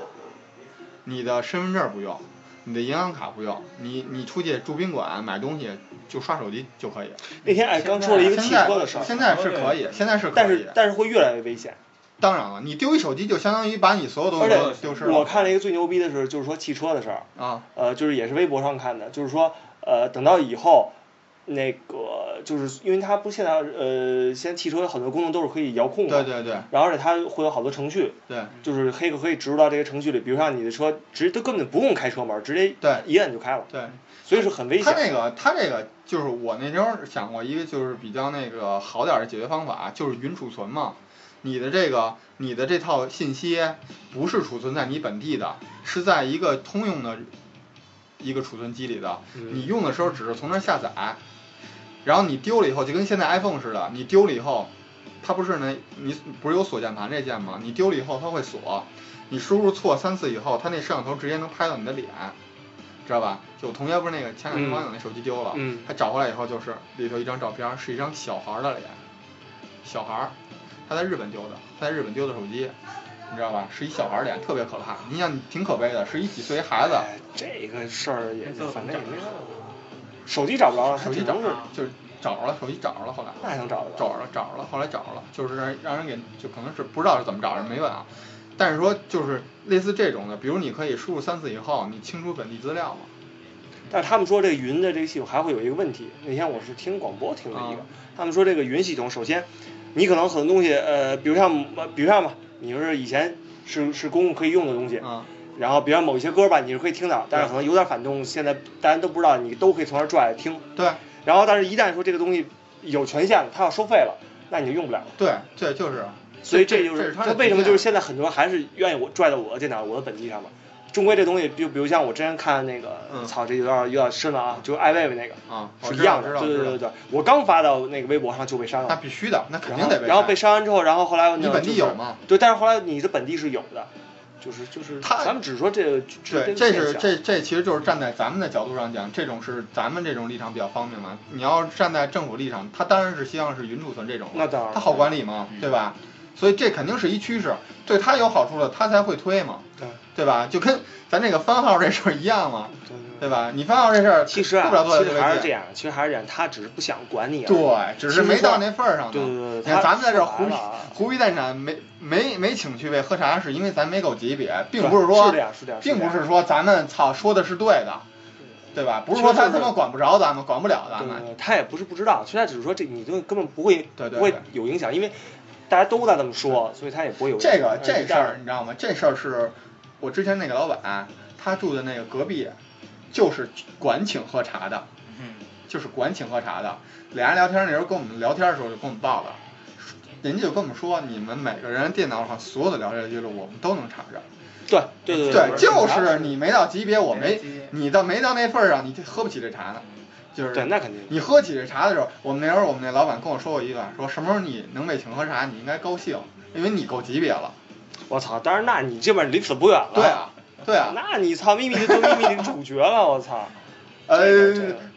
你的身份证不用，你的银行卡不用，你你出去住宾馆买东西就刷手机就可以。那天哎，刚说了一个汽现在车的事儿，现在是可以，现在是可以。但是但是会越来越危险。当然了，你丢一手机就相当于把你所有东西都且丢失了。我看了一个最牛逼的是，就是说汽车的事儿，啊，呃，就是也是微博上看的，就是说呃，等到以后。那个就是因为它不现在呃，现在汽车有很多功能都是可以遥控的，对对对然后而且它会有好多程序，对就是黑客可以植入到这些程序里，比如像你的车直接都根本不用开车门，直接对一摁就开了，对。所以是很危险它。那个，它这个就是我那时候想过一个就是比较那个好点儿的解决方法，就是云储存嘛。你的这个你的这套信息不是储存在你本地的，是在一个通用的一个储存机里的。嗯你用的时候只是从那儿下载，然后你丢了以后就跟现在 iPhone 似的，你丢了以后，它不是那你不是有锁键盘这键吗？你丢了以后它会锁，你输入错三次以后，它那摄像头直接能拍到你的脸。知道吧？就我同学不是那个前两天网友那手机丢了，嗯他找回来以后就是里头一张照片，是一张小孩儿的脸，小孩儿，他在日本丢的，他在日本丢的手机，你知道吧？是一小孩儿脸，特别可怕。你想，挺可悲的，是一几岁一孩子，哎这个事儿也反正也没手机找不着了，手机找它只能是就是找着了，手机找着了，后来那还能找得找着了，找着了，后来找着了，就是让让人给就可能是不知道是怎么找着，没问啊。但是说就是类似这种的，比如你可以输入三次以后，你清除本地资料嘛。但是他们说这个云的这个系统还会有一个问题，那天我是听广播听了一个，啊他们说这个云系统，首先你可能很多东西，呃，比如像呃比如像吧，你就是以前是是公共可以用的东西，啊，然后比如像某一些歌吧，你是可以听到，但是可能有点反动，现在大家都不知道，你都可以从那儿拽来听。对然后，但是一旦说这个东西有权限了，它要收费了，那你就用不了了。对这，就是。所以这就是它为什么就是现在很多人还是愿意我拽到我的电脑、我的本地上嘛。终归这东西，就比如像我之前看那个，嗯。操，这有点有点深了啊，就是艾薇薇那个，啊，是一样的，对对对对，我刚发到那个微博上就被删了。那，必须的，那肯定得被然后被删删完之后，然后后来你本地有？吗？对，但是后来你的本地是有的，就是就是，他咱们只说这个，对，这这是这这其实就是站在咱们的角度上讲，这种是咱们这种立场比较方便嘛。你要站在政府立场，他当然是希望是云储存这种，那当然。他好管理嘛，对吧？所以这肯定是一趋势，对他有好处了，他才会推嘛，对对吧？就跟咱这个番号这事儿一样嘛，对吧？你番号这事儿，其实啊，其实还是这样。其实还是这样，他只是不想管你而已。对，只是没到那份儿上。对对对你看咱们在这儿胡胡逼蛋产没没没请去位喝茶，是因为咱没够级别，并不是说并不是说咱们操说的是对的，对吧？不是说他他妈管不着咱们，管不了咱们。对对对他也不是不知道，其实他只是说这你东西根本不会对对不会有影响，因为大家都在这么说，所以他也不会有这个呃这事儿你知道吗？这事儿是我之前那个老板，他住的那个隔壁，就是管请喝茶的，嗯，就是管请喝茶的。俩人聊天那时候跟我们聊天的时候就跟我们报了，人家就跟我们说，你们每个人电脑上所有的聊天记录我们都能查着。对对对对，就是你没到级别，我没你到没到那份儿上，你就喝不起这茶呢。就是对，那肯定。你喝起这茶的时候，我们那时候我们那老板跟我说过一段，说什么时候你能被请喝茶，你应该高兴，因为你够级别了。我操！当然，那你这边离死不远了。对啊，对啊，那你操，秘密就做秘密的主角了，我操！呃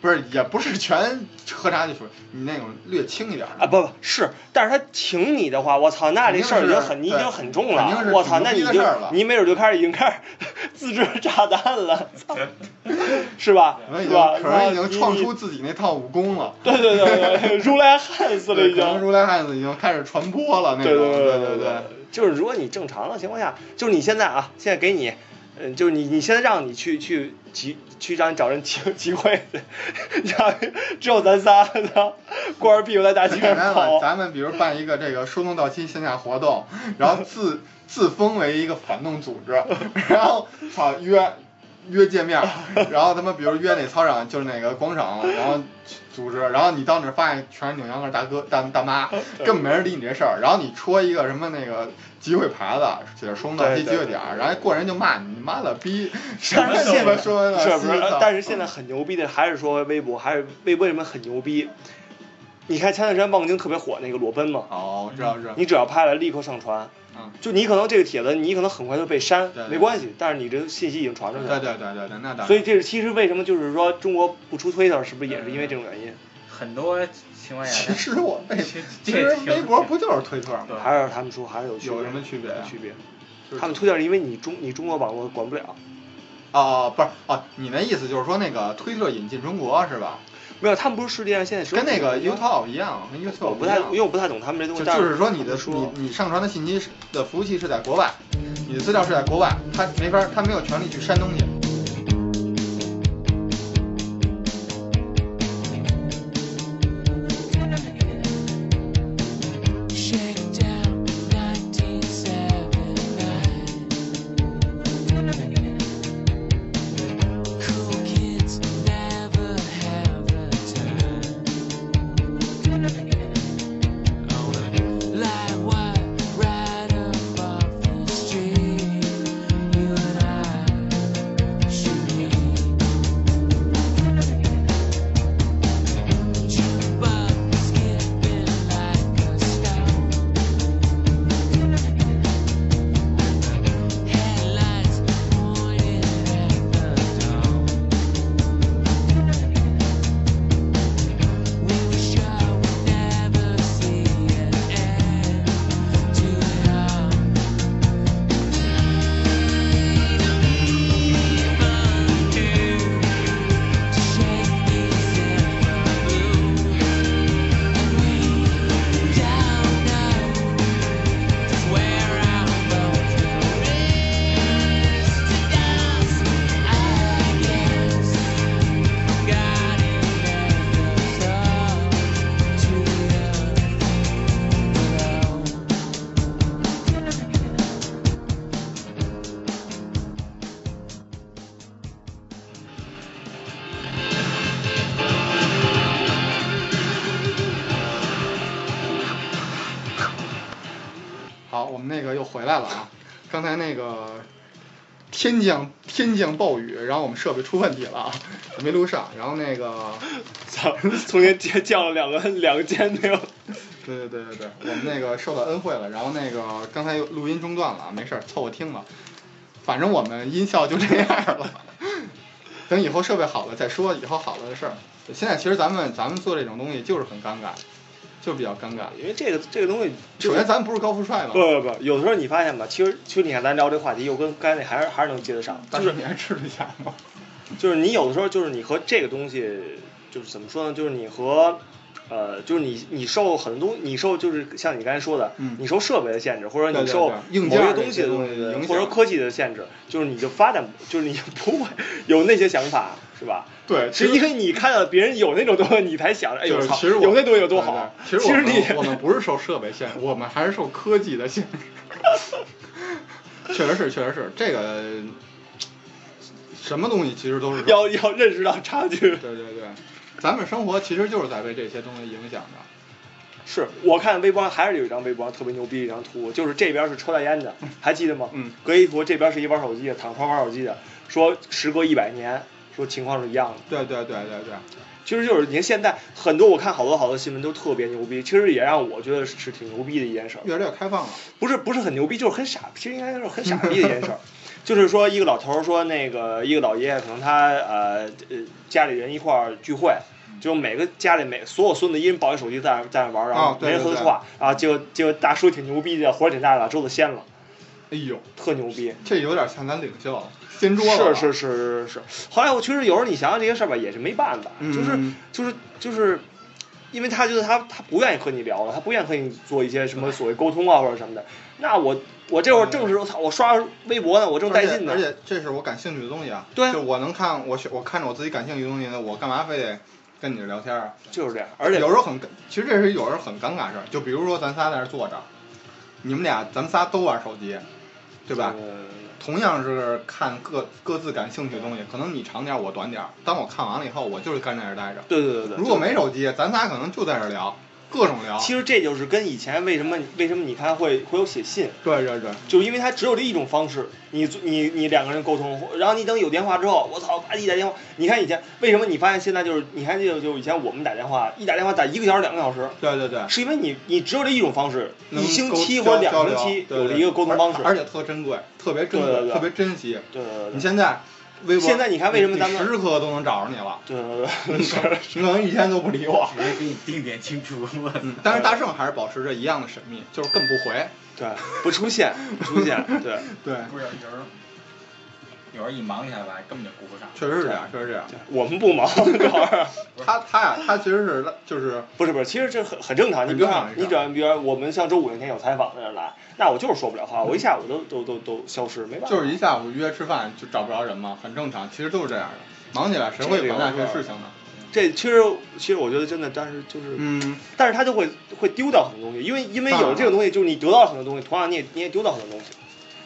不是，也不是全喝茶就说你那种略轻一点啊，不不是，但是他请你的话，我操，那这事儿已经很，你已经很重。了我操，那你就你没准就开始已经开始 自制炸弹了，操，是吧？可能已经是吧？可能已经创出自己那套武功了。对对对对，如来汉死了已经。如来汉子已经开始传播了那对种。对对对对，就是如果你正常的情况下，就是你现在啊，现在给你，嗯，就是你你现在让你去去集去让你找人集 集会，让 只有咱仨，操，光着屁股在大街上跑，咱们比如办一个这个说动到期线下活动，然后自自封为一个反动组织，然后好约约见面，然后他们比如约哪操场就是哪个广场，然后组织，然后你到那儿发现全是扭秧歌大哥大大妈，根本没人理你这事儿，然后你戳一个什么那个集会牌子，写着说动到期集会点儿，然后过人就骂你，你妈了逼，什么鸡巴说完了，是不是？但是现在很牛逼的还是说微博，还是微博为什么很牛逼？你看前段时间望京特别火那个裸奔嘛，哦，知道知道，你只要拍了立刻上传，嗯，就你可能这个帖子你可能很快就被删对，对没关系，但是你这个信息已经传出去了。对对对对对，那当然。所以这是其实为什么就是说中国不出推特，是不是也是因为这种原因？很多情况下其，实我被，其其实微博不就是推特吗？还是他们说还是有区别？有什么区别啊区别。他们推特是因为你中你中国网络管不了，哦，不是哦，你那意思就是说那个推特引进中国是吧？没有，他们不是世界上现在跟那个 YouTube 一样，跟 YouTube 我不太，因为我不太懂他们这东西。就是说你的说你你上传的信息是的服务器是在国外，你的资料是在国外，他没法他没有权利去删东西。天降天降暴雨，然后我们设备出问题了啊，没录上，然后那个 操，从前降降了两个两个肩没有。对对对对对，我们那个受到恩惠了，然后那个刚才又录音中断了，没事儿，凑合听吧。反正我们音效就这样了，等以后设备好了再说以后好了的事儿。现在其实咱们咱们做这种东西就是很尴尬，就比较尴尬。因为这个这个东西，首先咱们不是高富帅嘛不，不不，有的时候你发现吧，其实其实你看咱聊这个话题，又跟刚才那还是还是能接得上，就是但是你还吃得下吗？就是你有的时候就是你和这个东西，就是怎么说呢？就是你和呃，就是你你受很多东，你受就是像你刚才说的，嗯你受设备的限制，或者你受某些东西或者科技的限制，就是你就发展，就是你不会有那些想法，是吧？对，是因为你看到别人有那种东西，你才想着，哎呦其实我有那东西有多好。对其实我你们我们不是受设备限制，我们还是受科技的限制。确实是，确实是这个，什么东西其实都是要要认识到差距。对对对，咱们生活其实就是在被这些东西影响着。是我看微博上还是有一张微博上特别牛逼的一张图，就是这边是抽大烟的，还记得吗？嗯。隔一图这边是一玩手机的，躺床玩手机的，说时隔一百年，说情况是一样的。对对对对对，其实就是你看现在很多我看好多好多新闻都特别牛逼，其实也让我觉得是挺牛逼的一件事儿。越来越开放了。不是不是很牛逼，就是很傻，其实应该是很傻逼的一件事儿。就是说，一个老头儿说，那个一个老爷爷，可能他呃呃家里人一块儿聚会，就每个家里每所有孙子一人抱一手机在那在那玩儿，然后没人哦对对对说话啊，结果结果大叔挺牛逼的，火挺大的，把桌子掀了，哎呦，特牛逼。这有点像咱领袖了，掀桌了。是是是是是。后来我确实有时候你想想这些事儿吧，也是没办法，就是嗯就是就是，因为他觉得他他不愿意和你聊了，他不愿意和你做一些什么所谓沟通啊或者什么的。那我我这会儿正是我操，我刷微博呢，我正带劲呢而。且这是我感兴趣的东西啊。对啊就我能看我我看着我自己感兴趣的东西呢，我干嘛非得跟你聊天啊？就是这样，而且有时候很，其实这是有时候很尴尬事儿。就比如说咱仨在这儿坐着，你们俩咱们仨都玩手机，对吧？呃同样是看各各自感兴趣的东西，可能你长点儿，我短点儿。当我看完了以后，我就是干在这儿待着。对对对对。如果没手机，咱仨可能就在这儿聊，各种聊。其实这就是跟以前为什么为什么你看会会有写信，对对对，就是因为它只有这一种方式，你你你两个人沟通，然后你等有电话之后，我操，啪一打电话，你看以前为什么你发现现在就是你看这个就以前我们打电话一打电话打一个小时两个小时，对对对，是因为你你只有这一种方式，一星期或者两星期有了一个沟通方式，而而且特珍贵，特别珍贵，特别珍惜。对对对你现在微博，现在你看为什么咱们时时刻刻都能找着你了？对对对 你可能一天都不理我。直接给你定点清除。嗯，但是大圣还是保持着一样的神秘，就是更不回。对，不出现不出现，对。对，有时候一忙起来吧，根本就顾不上。确实是这样，确实是这样。我们不忙，主要是他他呀，他其实是就是不是不是，其实这很很正常。你比如你只要比如说我们像周五那天有采访的人来，那我就是说不了话，我一下午都都都都消失，没办法。就是一下午约吃饭就找不着人嘛，很正常。其实都是这样的，忙起来谁会管那些事情呢？这其实其实我觉得真的，但是就是，嗯，但是他就会会丢掉很多东西，因为因为有这个东西，就是你得到了很多东西，同样你也你也丢掉很多东西。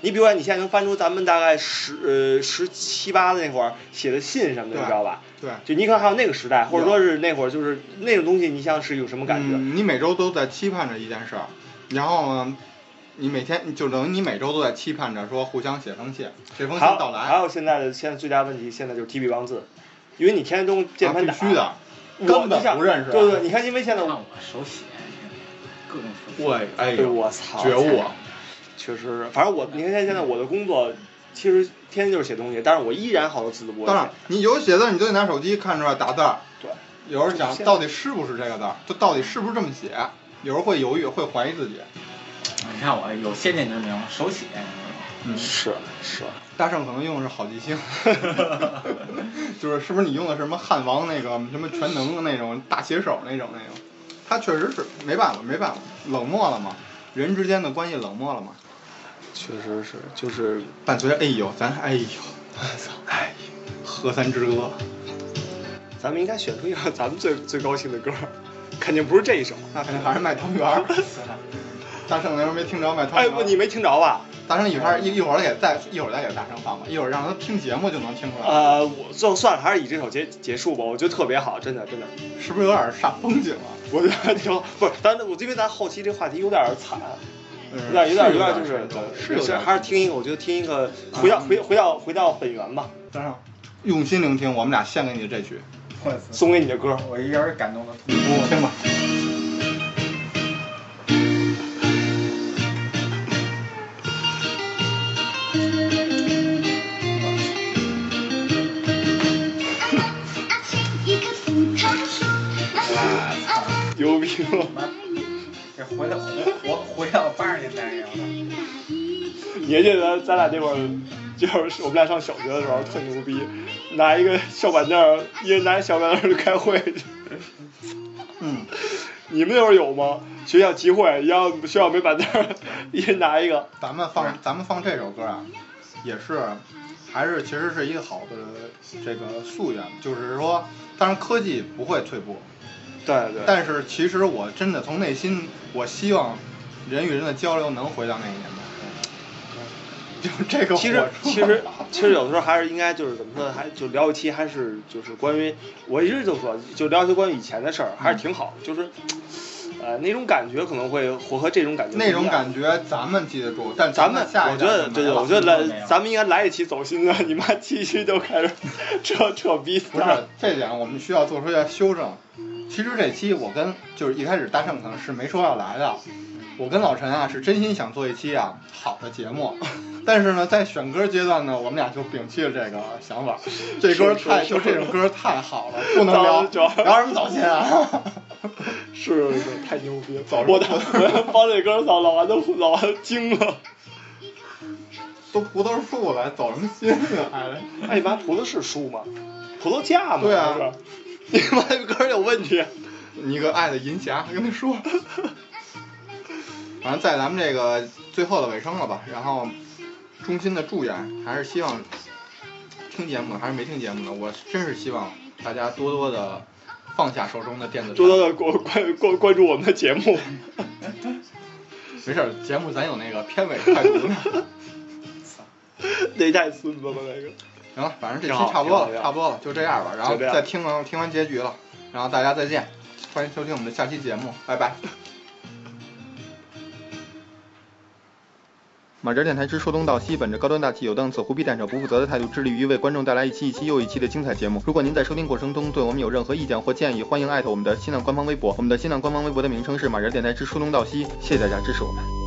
你比如说，你现在能翻出咱们大概十呃十七八的那会儿写的信什么的，你知道吧？对。就你可能还有那个时代，或者说是那会儿就是那种东西，你像是有什么感觉？嗯，你每周都在期盼着一件事儿，然后呢，你每天就等于你每周都在期盼着说互相写封信，这封信还有到来，还有现在的现在最大问题，现在就是提笔忘字，因为你天天中键盘打，啊必须的，根本不认识对对，你看，因为现在我，手写，各种手写。对，哎呦，我操，觉悟，啊确实是，反正我，你看现在我的工作，其实天天就是写东西，但是我依然好多字都不会。当然，你有写字，你就得拿手机看出来打字儿。对，有时候想到底是不是这个字儿，就到底是不是这么写，有时候会犹豫，会怀疑自己。你看我有先见之明，手写。嗯，是是，大圣可能用的是好记星 就是是不是你用的是什么汉王那个什么全能的那种大写手那种那种？他确实是没办法，没办法，冷漠了嘛，人之间的关系冷漠了嘛。确实是，就是伴随着哎呦，咱哎呦，哎，河山之歌，咱们应该选出一个咱们最最高兴的歌，肯定不是这一首。那肯定还是卖汤圆儿。大圣那时候没听着卖汤哎，圆儿。不，你没听着吧？大圣一会儿一一会儿给再一会儿再给大圣放吧，一会儿让他听节目就能听出来。呃，我就算了，还是以这首结结束吧，我觉得特别好，真的真的，是不是有点煞风景了？我觉得挺好。不是，咱我因为咱后期这话题有点惨，嗯有点有点有点就是对是有点还是听一个，我觉得听一个回到回回到回到本源吧，等会儿，用心聆听，我们俩献给你的这曲，送给你的歌。我一人感动的你。听吧。回到活活回到八十年代那样的。你还记得咱咱俩那会儿就是我们俩上小学的时候特牛逼，拿一个小板凳儿，一人拿一小板凳儿就开会去。嗯，你们那会儿有吗？学校集会，然后学校没板凳儿，一人拿一个。咱们放咱们放这首歌啊，也是还是其实是一个好的这个夙愿，就是说，当然科技不会退步，对对。但是其实我真的从内心，我希望人与人的交流能回到那一年代。就这个其实其实其实有的时候还是应该就是怎么说，还就聊一期还是就是关于我一直就说就聊一些关于以前的事儿，还是挺好，就是呃那种感觉可能会和和这种感觉那种感觉咱们记得住，但咱们我觉得对对，我觉得来咱们应该来一期走心的，你妈继续就开始 扯扯逼不是这点，我们需要做出一下修正。其实这期我跟就是一开始大圣可能是没说要来的，我跟老陈啊是真心想做一期啊好的节目，但是呢在选歌阶段呢，我们俩就摒弃了这个想法。这歌太就这首歌太好了，不能聊聊什么早先啊。是是太牛逼了，我的我放这歌，操，老王都老王惊了。都葡萄树了，走什么心啊？还哎，你妈葡萄是树吗？葡萄架吗？对啊你妈这歌有问题。你个爱的银霞，跟他说。反正在咱们这个最后的尾声了吧，然后衷心的祝愿，还是希望听节目的还是没听节目的，我真是希望大家多多的放下手中的电子多多的关关关关注我们的节目。没事儿，节目咱有那个片尾快读呢。那太孙子了，那个。行了，反正这期差不多了，差不多了，就这样吧。然后再听完听完结局了，然后大家再见，欢迎收听我们的下期节目，拜拜。马哲电台之说东道西，本着高端大气、有档次、胡逼蛋扯不负责的态度，致力于为观众带来一期一期又一期的精彩节目。如果您在收听过程中对我们有任何意见或建议，欢迎艾特我们的新浪官方微博。我们的新浪官方微博的名称是马哲电台之说东道西，谢谢大家支持我们。